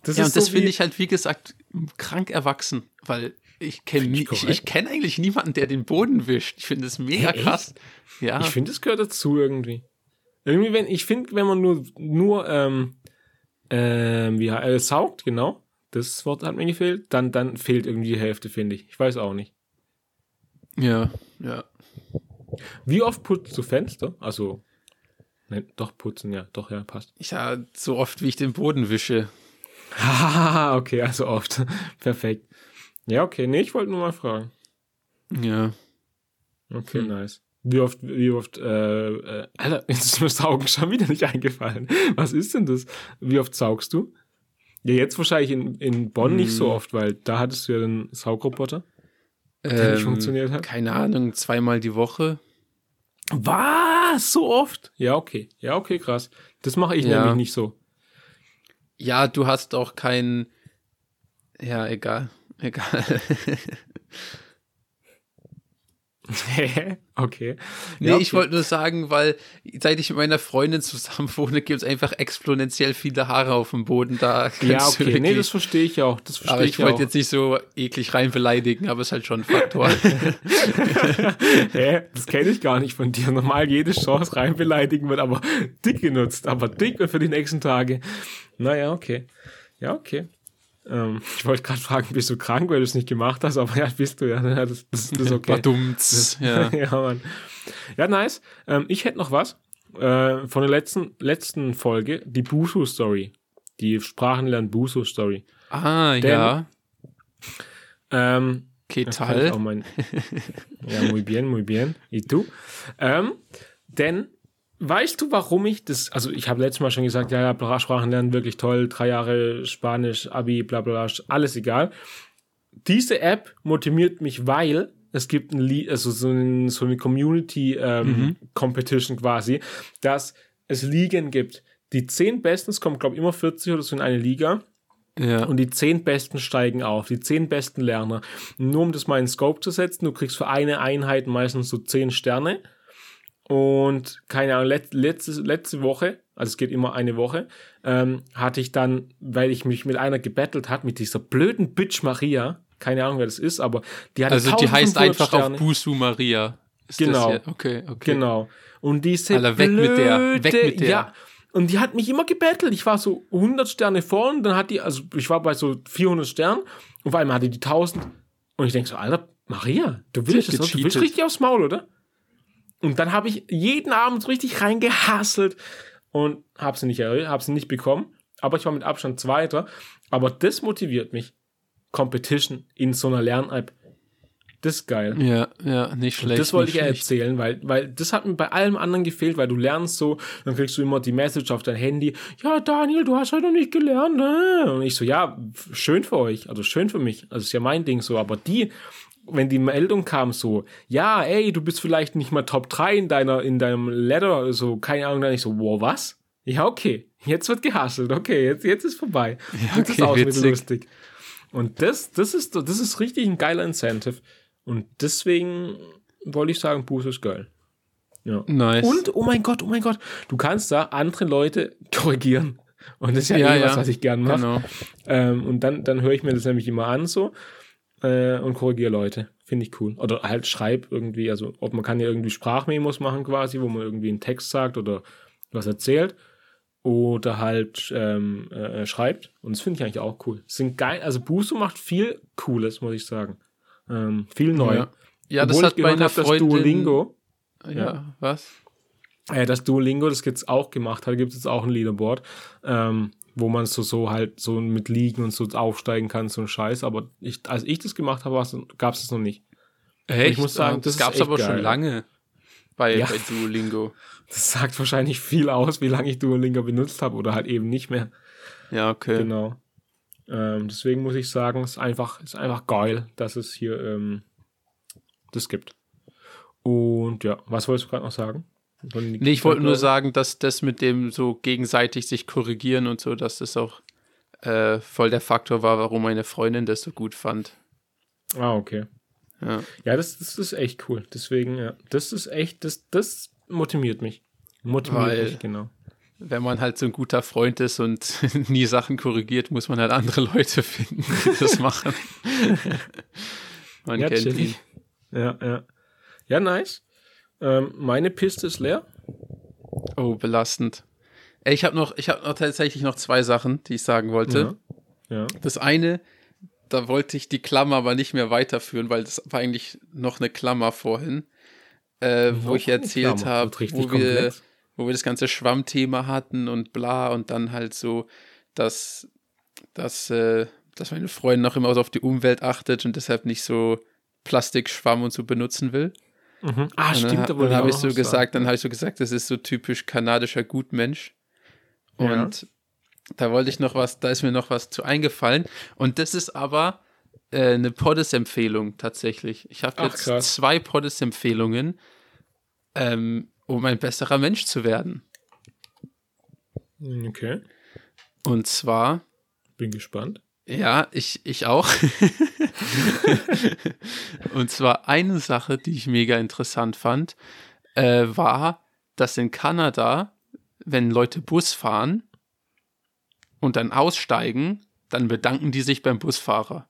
Das Ja, ist und das so finde ich halt, wie gesagt, krank erwachsen, weil ich kenne ich ich, ich kenne eigentlich niemanden, der den Boden wischt. Ich finde das mega Echt? krass. Ja. Ich finde, es gehört dazu irgendwie. Irgendwie, wenn, ich finde, wenn man nur, nur, ähm, ähm, wie, äh, saugt, genau, das Wort hat mir gefehlt, dann, dann fehlt irgendwie die Hälfte, finde ich. Ich weiß auch nicht. ja, ja. Wie oft putzt du Fenster? Also, ne, doch putzen, ja, doch, ja, passt. Ja, so oft wie ich den Boden wische. Haha, okay, also oft. Perfekt. Ja, okay, nee, ich wollte nur mal fragen. Ja. Okay, Hm. nice. Wie oft, wie oft, äh, äh, Alter, jetzt ist mir Saugen schon wieder nicht eingefallen. Was ist denn das? Wie oft saugst du? Ja, jetzt wahrscheinlich in, in Bonn nicht so Hm. oft, weil da hattest du ja den Saugroboter. Der nicht Ähm, funktioniert hat. Keine Ahnung, zweimal die Woche. Was? So oft? Ja, okay. Ja, okay, krass. Das mache ich Ja. nämlich nicht so. Ja, du hast auch kein. Ja, egal. Egal. okay. Nee, Ja, okay. ich wollte nur sagen, weil seit ich mit meiner Freundin zusammen wohne, gibt es einfach exponentiell viele Haare auf dem Boden. Da Ja, okay. Nee, das verstehe ich auch. Das verstehe aber ich, ich wollte jetzt nicht so eklig rein beleidigen, aber es ist halt schon ein Faktor. Hä? Das kenne ich gar nicht von dir. Normal jede Chance rein beleidigen wird aber dick genutzt. Aber dick wird für die nächsten Tage. Naja, okay. Ja, okay. Ähm, ich wollte gerade fragen, bist du krank, weil du es nicht gemacht hast? Aber ja, bist du ja. Das, das, das ist okay. Badumts. Ja. ja, Mann. Ja, nice. Ähm, ich hätte noch was äh, von der letzten, letzten Folge, die Busu-Story. Die Sprachenlernen Busu-Story. Ah, Denn- ja. Ähm, toll. mein, ja, muy bien, muy bien. Y tú? Ähm, denn, weißt du, warum ich das, also ich habe letztes Mal schon gesagt, ja, ja, Sprachen lernen wirklich toll, drei Jahre Spanisch, Abi, bla bla bla, alles egal. Diese App motiviert mich, weil es gibt ein Lied, also so, ein, so eine Community ähm, Competition quasi, dass es Ligen gibt. Die zehn Besten, es kommen, glaube ich, immer 40 oder so in eine Liga. Ja. Und die zehn Besten steigen auf, die zehn besten Lerner. Nur um das mal in Scope zu setzen, du kriegst für eine Einheit meistens so zehn Sterne. Und keine Ahnung, let, letzte, letzte Woche, also es geht immer eine Woche, ähm, hatte ich dann, weil ich mich mit einer gebettelt hat, mit dieser blöden Bitch Maria, keine Ahnung, wer das ist, aber die hat Also die heißt 1500 einfach Sterne. auf Busu Maria. Ist Genau. Okay, okay. Genau. Und diese Alter, weg mit der, blöde, weg mit der. Ja, und die hat mich immer gebettelt. Ich war so 100 Sterne vorn, dann hat die, also ich war bei so 400 Sternen und auf einmal hatte die 1000. Und ich denke so, Alter, Maria, du willst, das, du willst richtig aufs Maul, oder? Und dann habe ich jeden Abend so richtig reingehasselt und habe sie nicht habe sie nicht bekommen. aber ich war mit Abstand Zweiter. Aber das motiviert mich. Competition in so einer Lern-App. Das ist geil. Ja, ja, nicht schlecht. Und das wollte ich schlecht. erzählen, weil, weil das hat mir bei allem anderen gefehlt, weil du lernst so, dann kriegst du immer die Message auf dein Handy, ja, Daniel, du hast halt noch nicht gelernt, ne? Und ich so, ja, schön für euch, also schön für mich, also ist ja mein Ding so, aber die, wenn die Meldung kam so, ja, ey, du bist vielleicht nicht mal Top 3 in deiner, in deinem Letter, so, keine Ahnung, dann ich so, wow, was? Ja, okay, jetzt wird gehasselt, okay, jetzt, jetzt ist vorbei. Ja, das ist okay, auch wieder witzig. lustig. Und das, das ist, das ist richtig ein geiler Incentive. Und deswegen wollte ich sagen, Boost ist geil. Ja. Nice. Und, oh mein Gott, oh mein Gott, du kannst da andere Leute korrigieren. Und das ist ja, Ja, eh was, ja. was ich gern mache. Genau. Ähm, und dann, dann höre ich mir das nämlich immer an so äh, und korrigiere Leute. Finde ich cool. Oder halt schreib irgendwie, also ob man kann ja irgendwie Sprachmemos machen quasi, wo man irgendwie einen Text sagt oder was erzählt. Oder halt ähm, äh, schreibt. Und das finde ich eigentlich auch cool. Das sind geil, also Buso macht viel Cooles, muss ich sagen. Ähm, viel neu. Ja, ja das hat meine hab, dass Freundin. Duolingo, Ja, Ja. was? äh, dass Duolingo das jetzt auch gemacht hat, gibt es jetzt auch ein Leaderboard, ähm, wo man so, so halt so mit Liegen und so aufsteigen kann, so ein Scheiß. Aber ich, als ich das gemacht habe, gab es das noch nicht. Echt? ich muss sagen, Ah, das ist gab's echt aber schon geil. lange bei, Ja. bei Duolingo. Das sagt wahrscheinlich viel aus, wie lange ich Duolingo benutzt habe oder halt eben nicht mehr. Ja, okay. Genau. Ähm, deswegen muss ich sagen, es ist einfach, ist einfach geil, dass es hier ähm, das gibt. Und ja, was wolltest du gerade noch sagen? Nee, ich wollte nur sagen, dass das mit dem so gegenseitig sich korrigieren und so, dass das auch äh, voll der Faktor war, warum meine Freundin das so gut fand. Ah, okay. Ja. Ja, das, das ist echt cool. Deswegen, ja, das ist echt, das, das motiviert mich. Motiviert Weil- mich, genau. Wenn man halt so ein guter Freund ist und nie Sachen korrigiert, muss man halt andere Leute finden, die das machen. man Ja, kennt ihn. Ja, ja. Ja, nice. Ähm, meine Piste ist leer. Oh, belastend. Ich habe noch, ich habe noch tatsächlich noch zwei Sachen, die ich sagen wollte. Ja. ja. Das eine, da wollte ich die Klammer aber nicht mehr weiterführen, weil das war eigentlich noch eine Klammer vorhin, äh, wo ich erzählt habe, wo wir, komplex. wo wir das ganze Schwammthema hatten und bla und dann halt so, dass, dass, äh, dass meine Freundin noch immer so auf die Umwelt achtet und deshalb nicht so Plastikschwamm und so benutzen will. Mhm. Ah, Und stimmt, dann, wollte dann habe ich so gesagt, dann habe ich so gesagt, das ist so typisch kanadischer Gutmensch. Ja. Und da wollte ich noch was, da ist mir noch was zu eingefallen. Und das ist aber äh, eine Poddes-Empfehlung tatsächlich. Ich habe jetzt krass. zwei Poddes-Empfehlungen, ähm, um ein besserer Mensch zu werden. Okay, Und zwar, bin gespannt. ja, ich, ich auch. Und zwar eine Sache, die ich mega interessant fand, äh, war, dass in Kanada, wenn Leute Bus fahren und dann aussteigen, dann bedanken die sich beim Busfahrer.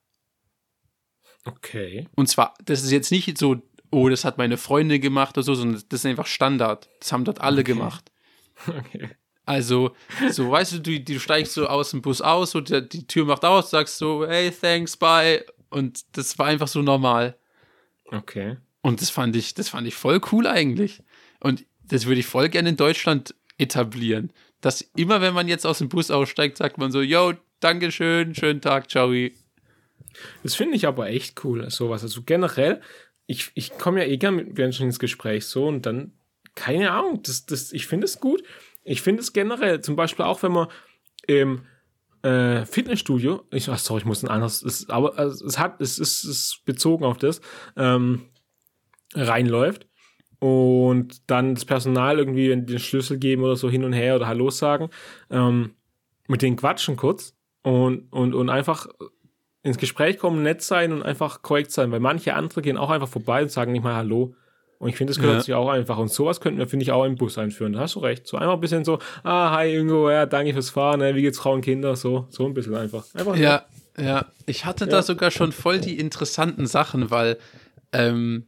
Okay. Und zwar, das ist jetzt nicht so, oh, das hat meine Freundin gemacht oder so, sondern das ist einfach Standard. Das haben dort alle Okay. gemacht. Okay. Also, so, weißt du, du, du steigst so aus dem Bus aus und der, die Tür macht aus, sagst so, hey, thanks, bye. Und das war einfach so normal. Okay. Und das fand ich, das fand ich voll cool eigentlich. Und das würde ich voll gerne in Deutschland etablieren. Dass immer, wenn man jetzt aus dem Bus aussteigt, sagt man so, yo, Dankeschön, schönen Tag, ciao. Das finde ich aber echt cool, sowas. Also generell, ich, ich komme ja eh gern mit Menschen ins Gespräch so und dann, keine Ahnung, das, das, ich finde es gut. Ich finde es generell, zum Beispiel auch, wenn man im äh, Fitnessstudio, ich, ach, sorry, ich muss ein anderes, es, aber also, es hat, es ist, ist bezogen auf das, ähm, reinläuft. Und dann das Personal irgendwie den Schlüssel geben oder so hin und her oder Hallo sagen, ähm, mit denen quatschen kurz und, und, und einfach ins Gespräch kommen, nett sein und einfach korrekt sein, weil manche andere gehen auch einfach vorbei und sagen nicht mal Hallo. Und ich finde, das gehört Ja. sich auch einfach. Und sowas könnten wir, finde ich, auch im Bus einführen. Da hast du recht. So einfach ein bisschen so, ah, hi Ingo, ja, danke fürs Fahren, ne? wie geht's Frauen, Kinder, so, so ein bisschen einfach. Einfach. Ja, ja. Ich hatte Ja. da sogar schon voll die interessanten Sachen, weil ähm,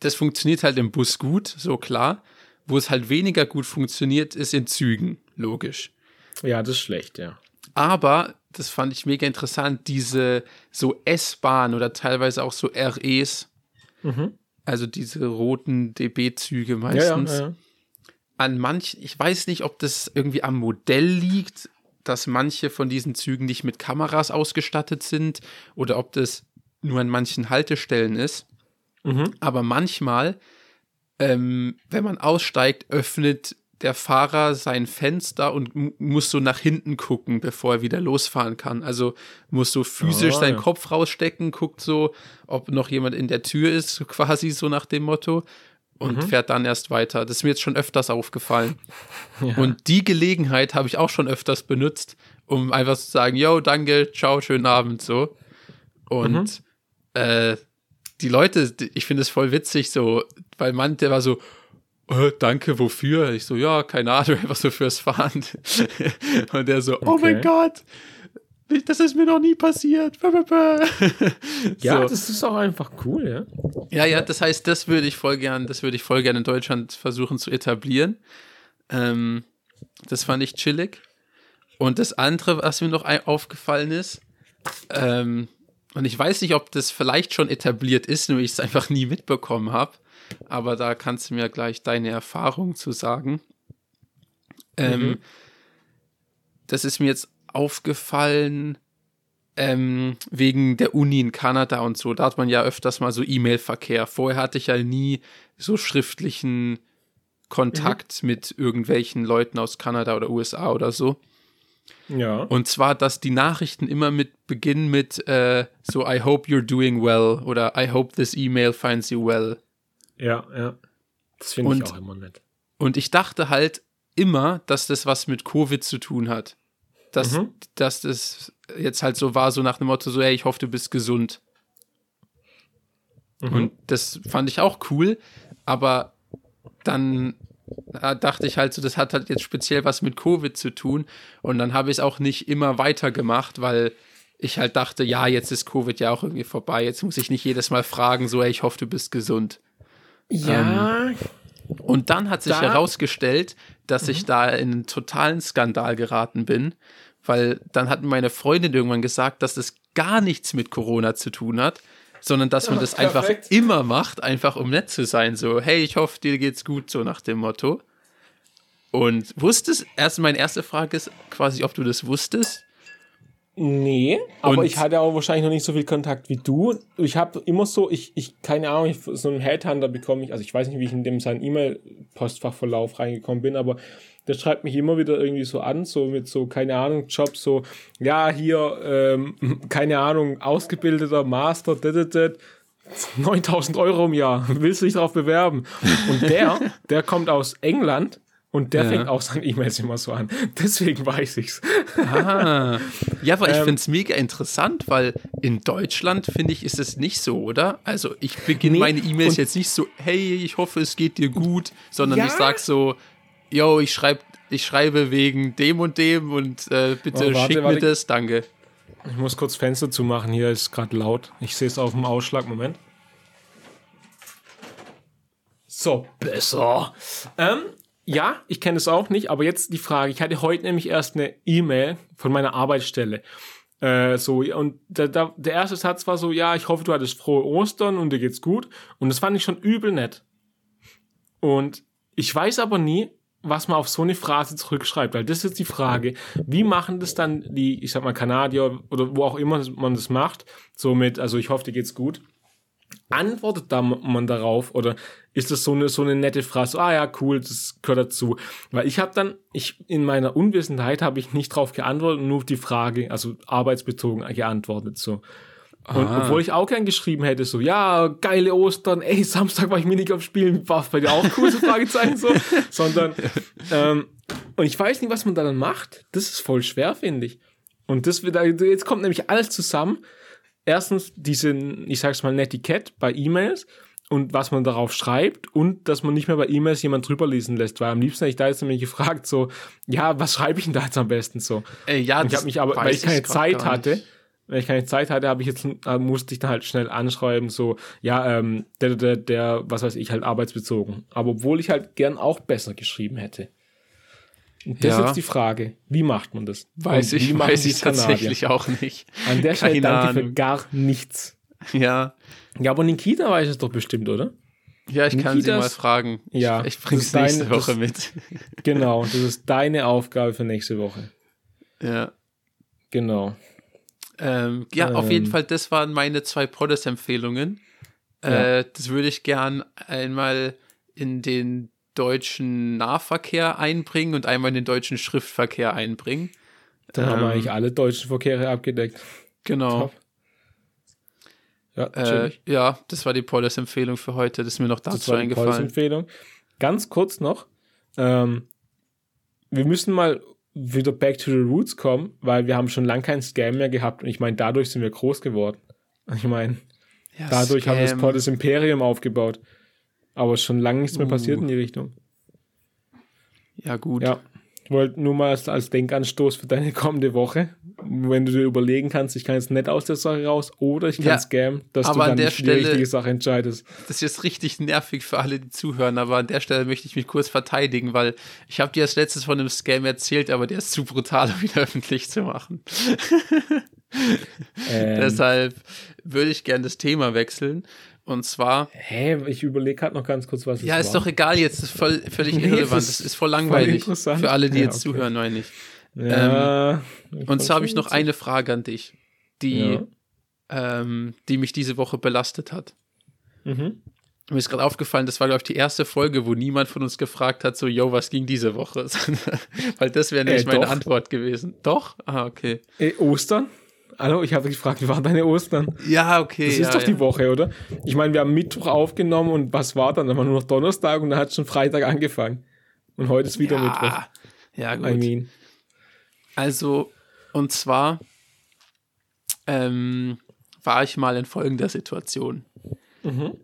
das funktioniert halt im Bus gut, so klar. Wo es halt weniger gut funktioniert, ist in Zügen, logisch. ja, das ist schlecht, ja. Aber, das fand ich mega interessant, diese so S-Bahn oder teilweise auch so REs, Mhm. Also diese roten DB-Züge Ja, ja, meistens. ja. An manchen, ich weiß nicht, ob das irgendwie am Modell liegt dass manche von diesen Zügen nicht mit Kameras ausgestattet sind oder ob das nur an manchen Haltestellen ist. Mhm. Aber manchmal, ähm, wenn man aussteigt, öffnet der Fahrer sein Fenster und mu- muss so nach hinten gucken, bevor er wieder losfahren kann. Also muss so physisch Ah, seinen ja. Kopf rausstecken, guckt so, ob noch jemand in der Tür ist, quasi so nach dem Motto. Und Mhm. fährt dann erst weiter. Das ist mir jetzt schon öfters aufgefallen. Und die Gelegenheit habe ich auch schon öfters benutzt, um einfach zu sagen, yo, danke, ciao, schönen Abend, so. Und äh, die Leute, ich finde es voll witzig, so, weil man, der war so, äh, danke, wofür? Ich so, ja, keine Ahnung, einfach so fürs Fahren. Und der so, oh mein Okay. Gott, das ist mir noch nie passiert. Ja, so. das ist auch einfach cool, ja. Ja, ja, das heißt, das würde ich voll gern, das würde ich voll gern in Deutschland versuchen zu etablieren. Ähm, das fand ich chillig. Und das andere, was mir noch aufgefallen ist, ähm, und ich weiß nicht, ob das vielleicht schon etabliert ist, nur ich es einfach nie mitbekommen habe, aber da kannst du mir gleich deine Erfahrung zu sagen. Ähm, Mhm. Das ist mir jetzt aufgefallen, ähm, wegen der Uni in Kanada und so. Da hat man ja öfters mal so E-Mail-Verkehr. Vorher hatte ich ja nie so schriftlichen Kontakt mit irgendwelchen Leuten aus Kanada oder USA oder so. Ja. Und zwar, dass die Nachrichten immer mit beginnen mit äh, so I hope you're doing well oder I hope this email finds you well. Ja, ja. Das finde ich auch immer nett. Und ich dachte halt immer, dass das was mit Covid zu tun hat. Dass, Mhm. dass das jetzt halt so war, so nach dem Motto, so, hey, ich hoffe, du bist gesund. Mhm. Und das fand ich auch cool, aber dann äh, dachte ich halt so, das hat halt jetzt speziell was mit Covid zu tun. Und dann habe ich es auch nicht immer weitergemacht, weil ich halt dachte, ja, jetzt ist Covid ja auch irgendwie vorbei. Jetzt muss ich nicht jedes Mal fragen, so, hey, ich hoffe, du bist gesund. Ja, Und dann hat sich Da- herausgestellt, dass ich da in einen totalen Skandal geraten bin, weil dann hat meine Freundin irgendwann gesagt, dass das gar nichts mit Corona zu tun hat, sondern dass man das einfach perfekt. immer macht, einfach um nett zu sein. So, hey, ich hoffe, dir geht's gut, so nach dem Motto. Und wusstest, erst meine erste Frage ist quasi, ob du das wusstest. Nee, aber Und- ich hatte auch wahrscheinlich noch nicht so viel Kontakt wie du. Ich habe immer so, ich, ich, keine Ahnung, ich, so einen Headhunter bekomme ich, also ich weiß nicht, wie ich in dem seinen E-Mail-Postfachverlauf reingekommen bin, aber der schreibt mich immer wieder irgendwie so an, so mit so, keine Ahnung, Jobs, so, ja, hier, ähm, keine Ahnung, ausgebildeter Master, dit, dit, dit, 9000 Euro im Jahr, willst du dich darauf bewerben? Und der, der kommt aus England und der Ja. fängt auch seine E-Mails immer so an. Deswegen weiß ich's. Ah, ja, aber ich Ähm, finde es mega interessant, weil in Deutschland, finde ich, ist es nicht so, oder? Also ich beginne Nee, meine E-Mails jetzt nicht so, hey, ich hoffe, es geht dir gut, sondern Ja. ich sag so, yo, ich, schreib, ich schreibe wegen dem und dem und äh, bitte Oh, warte, schick warte. mir das, danke. Ich muss kurz Fenster zumachen, hier ist gerade laut. Ich sehe es auf dem Ausschlag, Moment. So, besser. Ähm, ja, ich kenne es auch nicht, aber jetzt die Frage. Ich hatte heute nämlich erst eine E-Mail von meiner Arbeitsstelle. Äh, so, und da, da, der erste Satz war so, ja, ich hoffe, du hattest frohe Ostern und dir geht's gut. Und das fand ich schon übel nett. Und ich weiß aber nie, was man auf so eine Phrase zurückschreibt, weil das ist jetzt die Frage, wie machen das dann die, ich sag mal, Kanadier oder wo auch immer man das macht, so mit, also ich hoffe, dir geht's gut. Antwortet da man darauf oder ist das so eine so eine nette Phrase? Ah ja, cool, das gehört dazu. Weil ich habe dann, ich in meiner Unwissenheit habe ich nicht drauf geantwortet, nur auf die Frage, also arbeitsbezogen geantwortet so. Und Ah. obwohl ich auch gern geschrieben hätte, so, ja, geile Ostern, ey, Samstag war ich Minigolf spielen, war bei dir auch cool, so Fragezeichen, so, sondern, ähm, und ich weiß nicht, was man da dann macht. Das ist voll schwer, finde ich. Und das wird, jetzt kommt nämlich alles zusammen. Erstens diese, ich sag's mal, Netiquette bei E-Mails und was man darauf schreibt und dass man nicht mehr bei E-Mails jemand drüber lesen lässt, weil am liebsten hätte ich da jetzt nämlich gefragt, so, ja, was schreibe ich denn da jetzt am besten so? Ey, ja, Und ich das habe mich aber, weil ich keine grad Zeit hatte, weil ich keine Zeit hatte, habe ich jetzt äh, musste ich dann halt schnell anschreiben, so ja, ähm, der, der, der, was weiß ich, halt arbeitsbezogen. Aber obwohl ich halt gern auch besser geschrieben hätte. Und das Ja. ist jetzt die Frage, wie macht man das? Weiß ich, weiß ich tatsächlich auch nicht. An der Stelle Keine danke für Ahnung. gar nichts. Ja, Ja, aber Nikita weiß es doch bestimmt, oder? ja, ich kann sie Nikitas- mal fragen. Ja, ich, ich bring's nächste Woche das- mit. Genau, das ist deine Aufgabe für nächste Woche. Ja. Genau. Ähm, ja, auf jeden Ähm. Fall, das waren meine zwei Poddes-Empfehlungen. Ja. Äh, das würde ich gern einmal in den deutschen Nahverkehr einbringen und einmal in den deutschen Schriftverkehr einbringen. Dann haben wir Ähm. eigentlich alle deutschen Verkehre abgedeckt. Genau. Top. Ja, Äh, ja, das war die Poddes-Empfehlung für heute. Das ist mir noch das dazu war die eingefallen. Empfehlung. Ganz kurz noch. Ähm, wir müssen mal wieder back to the roots kommen, weil wir haben schon lange keinen Scam mehr gehabt und ich meine, dadurch sind wir groß geworden. Ich meine, Ja, dadurch haben wir das Scam. Poddes Imperium aufgebaut. Aber schon lange nichts mehr Uh. passiert in die Richtung. Ja, gut. Ja. Ich wollte nur mal als, als Denkanstoß für deine kommende Woche, wenn du dir überlegen kannst, ich kann jetzt nicht aus der Sache raus oder ich kann Ja, scammen, dass du an dann die Stelle- richtige Sache entscheidest. Das ist jetzt richtig nervig für alle, die zuhören, aber an der Stelle möchte ich mich kurz verteidigen, weil ich habe dir als letztes von einem Scam erzählt, aber der ist zu brutal, um ihn öffentlich zu machen. Ähm, Deshalb würde ich gerne das Thema wechseln. Und zwar, hä, ich überlege gerade noch ganz kurz, was es ja, war. ist doch egal jetzt, ist voll, völlig Nee, irrelevant. das ist voll voll langweilig interessant. für alle, die Ja, jetzt okay. zuhören, meine ich. Ja, Und zwar habe ich noch eine Frage an dich, die, Ja. ähm, die mich diese Woche belastet hat. Mhm. Mir ist gerade aufgefallen, das war, glaube ich, die erste Folge, wo niemand von uns gefragt hat, so, yo, was ging diese Woche? Weil das wäre nämlich Äh, meine. Antwort gewesen. Doch? Ah, okay. Äh, Ostern? Hallo, ich habe gefragt, wie waren deine Ostern? Ja, okay. Das ja, ist doch ja. die Woche, oder? Ich meine, wir haben Mittwoch aufgenommen und was war dann? Dann war nur noch Donnerstag und dann hat schon Freitag angefangen. Und heute ist wieder Mittwoch. Ja, ja gut. I mean. Also, und zwar ähm, war ich mal in folgender Situation. Mhm.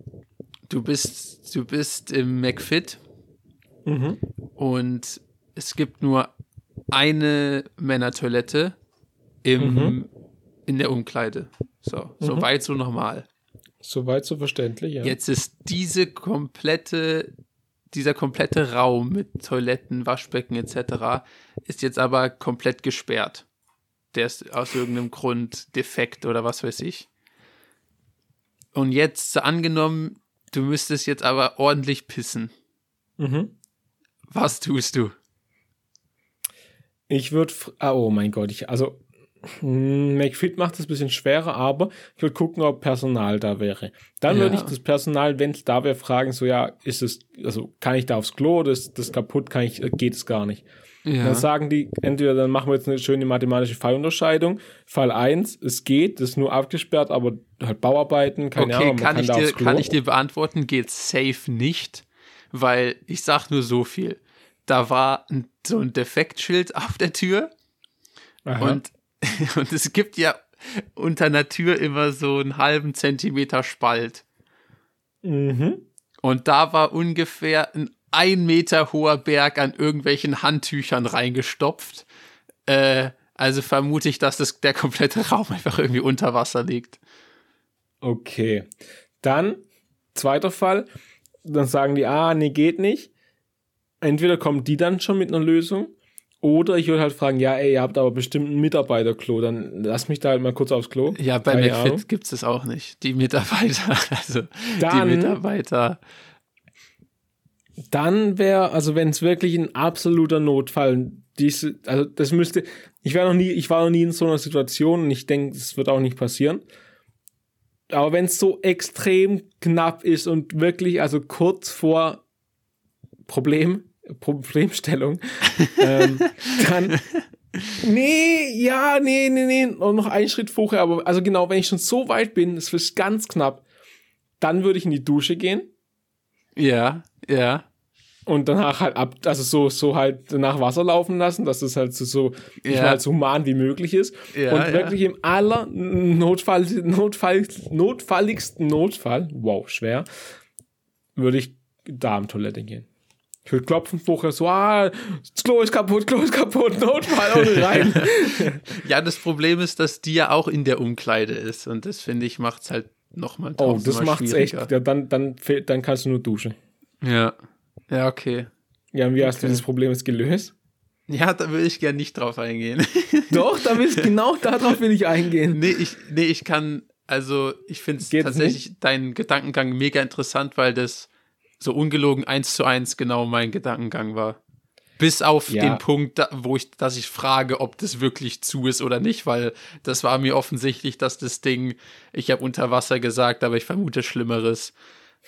Du bist, du bist im McFit Mhm. und es gibt nur eine Männertoilette im, Mhm. In der Umkleide. So, so weit, so normal. Soweit so verständlich, ja. Jetzt ist diese komplette, dieser komplette Raum mit Toiletten, Waschbecken etc. ist jetzt aber komplett gesperrt. Der ist aus irgendeinem Grund defekt oder was weiß ich. Und jetzt angenommen, du müsstest jetzt aber ordentlich pissen. Mhm. Was tust du? Ich würde, ah, oh mein Gott, ich, also, McFit macht es ein bisschen schwerer, aber ich würde gucken, ob Personal da wäre. Dann Ja. würde ich das Personal, wenn es da wäre, fragen, so, ja, ist es, also, kann ich da aufs Klo, das, das kaputt, kann ich, äh, geht es gar nicht. Dann sagen die, entweder dann machen wir jetzt eine schöne mathematische Fallunterscheidung. Fall 1, es geht, das ist nur abgesperrt, aber halt Bauarbeiten, keine okay, Ahnung, kann, kann, ich da dir, kann ich dir beantworten, geht safe nicht, weil ich sag nur so viel. Da war ein, so ein Defektschild auf der Tür Aha. und, und es gibt ja unter einer Tür immer so einen halben Zentimeter Spalt. mhm. Und da war ungefähr ein ein Meter hoher Berg an irgendwelchen Handtüchern reingestopft. Äh, also vermute ich, dass das, der komplette Raum einfach irgendwie unter Wasser liegt. Okay. Dann, zweiter Fall, dann sagen die, ah, nee, geht nicht. Entweder kommen die dann schon mit einer Lösung, oder ich würde halt fragen, ja, ey, ihr habt aber bestimmt ein Mitarbeiterklo, dann lass mich da halt mal kurz aufs Klo. Ja, bei Keine. McFit gibt es das auch nicht. Die Mitarbeiter, also Dann- die Mitarbeiter. Dann wäre, also wenn es wirklich ein absoluter Notfall, diese, also das müsste, ich war noch nie, ich war noch nie in so einer Situation und ich denke, das wird auch nicht passieren. Aber wenn es so extrem knapp ist und wirklich, also kurz vor Problem, Problemstellung, ähm, dann, nee, ja, nee, nee, nee, und noch einen Schritt vorher, aber also genau, wenn ich schon so weit bin, es wird ganz knapp, dann würde ich in die Dusche gehen Ja, ja. und danach halt ab, also so, so halt nach Wasser laufen lassen, dass es halt so, so Ja. mal so human wie möglich ist. Ja, und ja. wirklich im aller Notfall, Notfall, notfalligsten Notfall, wow, schwer, würde ich Darmtoilette gehen. Ich würde klopfen vorher so, ah, das Klo ist kaputt, Klo ist kaputt, Notfall und rein. Ja, das Problem ist, dass die ja auch in der Umkleide ist. Und das finde ich macht es halt nochmal oh, das macht's echt. Ja, dann, dann, dann kannst du nur duschen. Ja. Ja, okay. Ja, und wie hast du Okay. dieses Problem jetzt gelöst? Ja, da würde ich gerne nicht drauf eingehen. Doch, da willst genau darauf will ich eingehen. nee, ich, nee, ich kann, also ich finde es tatsächlich deinen Gedankengang mega interessant, weil das so ungelogen eins zu eins genau mein Gedankengang war. Bis auf Ja. den Punkt, wo ich, dass ich frage, ob das wirklich zu ist oder nicht, weil das war mir offensichtlich, dass das Ding, ich habe unter Wasser gesagt, aber ich vermute Schlimmeres.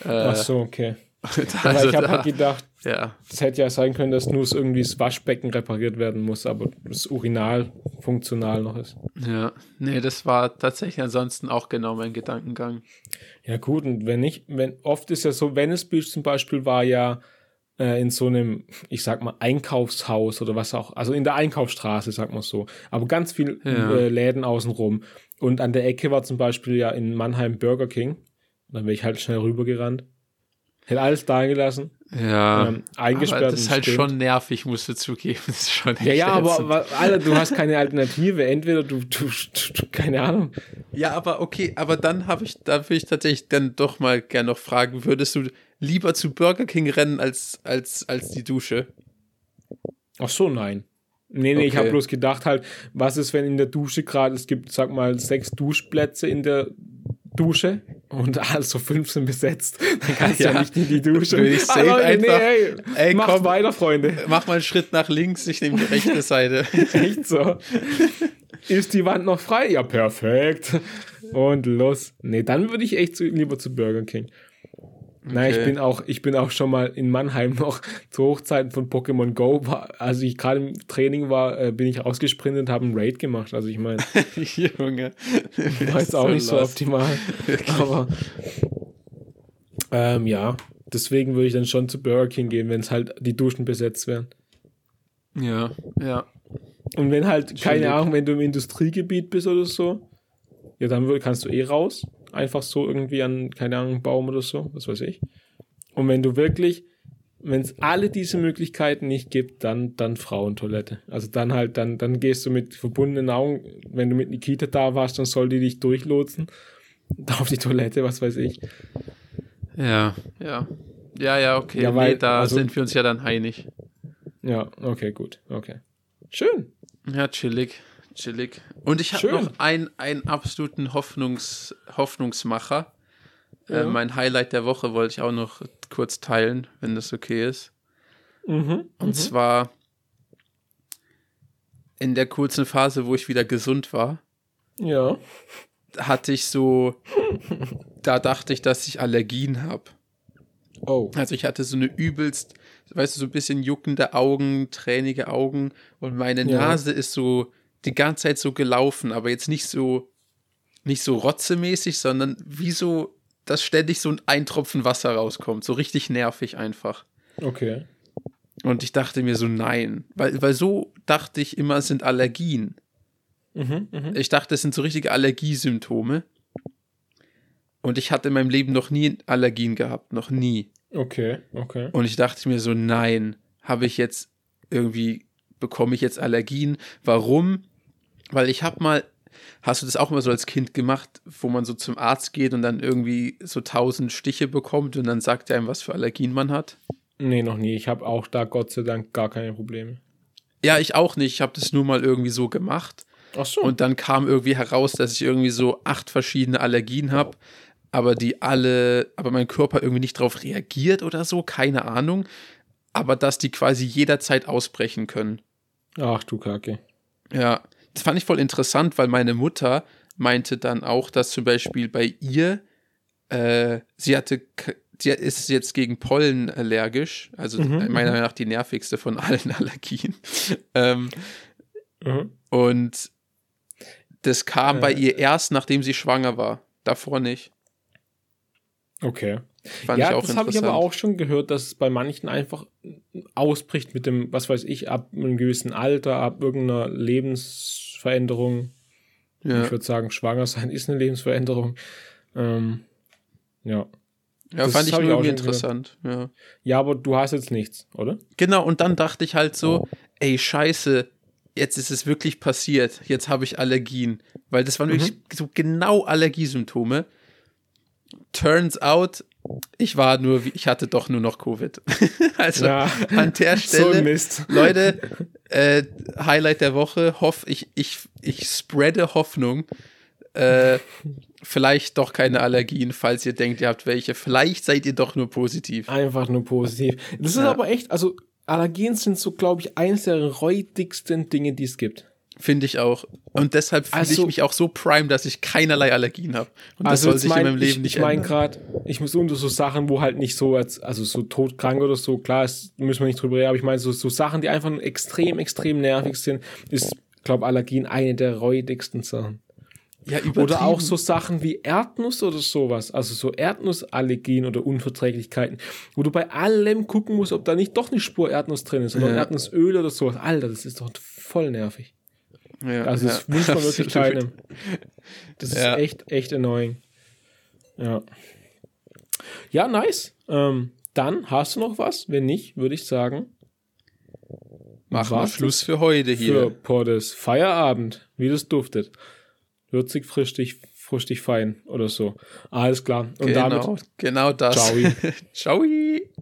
Äh, Ach so, okay. Weil also ich habe halt gedacht, ja. das hätte ja sein können, dass nur irgendwie das Waschbecken repariert werden muss, aber das Urinal funktional noch ist. Ja, nee, das war tatsächlich ansonsten auch genau mein Gedankengang. Ja, gut, und wenn nicht, wenn, oft ist ja so, Venice Beach zum Beispiel war ja äh, in so einem, ich sag mal, Einkaufshaus oder was auch, also in der Einkaufsstraße, sag mal so, aber ganz viel Ja. äh, Läden außenrum. Und an der Ecke war zum Beispiel ja in Mannheim Burger King. Und dann wäre ich halt schnell rübergerannt. Hätte alles da gelassen, Ja, ähm, eingesperrt. aber das ist halt stehend. schon nervig, musst du zugeben. Das ist schon Ja, ja, aber, aber Alter, du hast keine Alternative. Entweder du, du, du keine Ahnung. Ja, aber okay, aber dann habe ich, da will ich tatsächlich dann doch mal gerne noch fragen, würdest du lieber zu Burger King rennen als, als, als die Dusche? Ach so, nein. Nee, nee, ich Okay. habe bloß gedacht halt, was ist, wenn in der Dusche gerade, es gibt, sag mal, sechs Duschplätze in der Dusche und also fünf sind besetzt. Dann kannst du ja, Ja. nicht in die Dusche. Würde ich safe Leute, einfach- ey, Ey, mach komm. weiter, Freunde. Mach mal einen Schritt nach links, ich nehme die rechte Seite. Echt so. Ist die Wand noch frei? Ja, perfekt. Und los. Nee, dann würde ich echt zu, lieber zu Burger King. Nein, ich Okay. bin auch, ich bin auch schon mal in Mannheim noch zu Hochzeiten von Pokémon Go. War, als ich gerade im Training war, äh, bin ich rausgesprintet und habe einen Raid gemacht. Also ich meine, Junge. war jetzt auch nicht so lost. optimal. Aber ähm, ja, deswegen würde ich dann schon zu Burger King gehen, wenn es halt die Duschen besetzt wären. Ja, ja. Und wenn halt, keine Ahnung, wenn du im Industriegebiet bist oder so, ja, dann kannst du eh raus. Einfach so irgendwie an, keine Ahnung, Baum oder so, was weiß ich. Und wenn du wirklich, wenn es alle diese Möglichkeiten nicht gibt, dann, dann Frauentoilette. Also dann halt, dann, dann gehst du mit verbundenen Augen, wenn du mit Nikita da warst, dann soll die dich durchlotsen. Auf die Toilette, was weiß ich. Ja, ja. Ja, ja, okay. Ja, weil- nee, da also- sind wir uns ja dann einig. Ja, okay, gut, okay. Schön. Ja, chillig. Chillig. Und ich habe noch einen, einen absoluten Hoffnungs, Hoffnungsmacher. Ja. Äh, mein Highlight der Woche wollte ich auch noch kurz teilen, wenn das okay ist. Mhm. Und zwar in der kurzen Phase, wo ich wieder gesund war, Ja. hatte ich so, da dachte ich, dass ich Allergien habe. Oh. Also ich hatte so eine übelst, weißt du, so ein bisschen juckende Augen, tränige Augen und meine Ja. Nase ist so die ganze Zeit so gelaufen, aber jetzt nicht so, nicht so rotzemäßig, sondern wie so, dass ständig so ein Tropfen Wasser rauskommt. So richtig nervig einfach. Okay. Und ich dachte mir so, nein. Weil, weil so dachte ich immer, es sind Allergien. Mhm, mhm. Ich dachte, es sind so richtige Allergiesymptome. Und ich hatte in meinem Leben noch nie Allergien gehabt, noch nie. Okay, okay. Und ich dachte mir so, nein, habe ich jetzt irgendwie, bekomme ich jetzt Allergien? Warum? Weil ich habe mal, hast du das auch mal so als Kind gemacht, wo man so zum Arzt geht und dann irgendwie so tausend Stiche bekommt und dann sagt er einem, was für Allergien man hat? Nee, noch nie. Ich habe auch da Gott sei Dank gar keine Probleme. Ja, ich auch nicht. Ich habe das nur mal irgendwie so gemacht. Ach so. Und dann kam irgendwie heraus, dass ich irgendwie so acht verschiedene Allergien habe, aber die alle, aber mein Körper irgendwie nicht drauf reagiert oder so, keine Ahnung. Aber dass die quasi jederzeit ausbrechen können. Ach du Kacke. Ja, das fand ich voll interessant, weil meine Mutter meinte dann auch, dass zum Beispiel bei ihr, äh, sie hatte, sie ist jetzt gegen Pollen allergisch, also Mhm, meiner Meinung nach die nervigste von allen Allergien. ähm, Mhm. und das kam bei Äh. ihr erst, nachdem sie schwanger war. Davor nicht. Okay. Fand ja, das habe ich aber auch schon gehört, dass es bei manchen einfach ausbricht mit dem, was weiß ich, ab einem gewissen Alter, ab irgendeiner Lebensveränderung. Ja, Ich würde sagen, schwanger sein ist eine Lebensveränderung. Ähm, ja. ja das fand ich irgendwie interessant. Ja. Ja, aber du hast jetzt nichts, oder? Genau, und dann dachte ich halt Oh. so, ey, scheiße, jetzt ist es wirklich passiert. Jetzt habe ich Allergien. Weil das waren Mhm. wirklich so genau Allergiesymptome. Turns out, ich war nur, ich hatte doch nur noch Covid. also Ja. an der So Stelle, Mist. Leute, äh, Highlight der Woche, hoff, ich, ich, ich spreade Hoffnung. Äh, vielleicht doch keine Allergien, falls ihr denkt, ihr habt welche. Vielleicht seid ihr doch nur positiv. Einfach nur positiv. Das ist Ja. aber echt, also, Allergien sind so, glaube ich, eines der räudigsten Dinge, die es gibt. Finde ich auch. Und deshalb fühle Also- ich mich auch so prime, dass ich keinerlei Allergien habe. Und das Also soll sich mein, in meinem Leben ich, nicht ich meine ändern. gerade, ich muss unter so Sachen, wo halt nicht so, als, also so todkrank oder so, klar, ist, müssen wir nicht drüber reden, aber ich meine so, so Sachen, die einfach extrem, extrem nervig sind, ist, glaube Allergien eine der räudigsten Sachen. Ja, Oder auch so Sachen wie Erdnuss oder sowas, also so Erdnussallergien oder Unverträglichkeiten, wo du bei allem gucken musst, ob da nicht doch eine Spur Erdnuss drin ist oder Ja. Erdnussöl oder sowas. Alter, das ist doch voll nervig. Ja, Also das ja, wünscht man wirklich keinem. Das Ja. ist echt, echt annoying. Ja. Ja, nice. Ähm, dann hast du noch was? Wenn nicht, würde ich sagen, Machen wir Schluss für heute für hier. Portes Feierabend, wie das duftet. Würzig, frischtig, fruchtig, fein oder so. Alles klar. Und genau, damit genau das. Ciao. Ciao.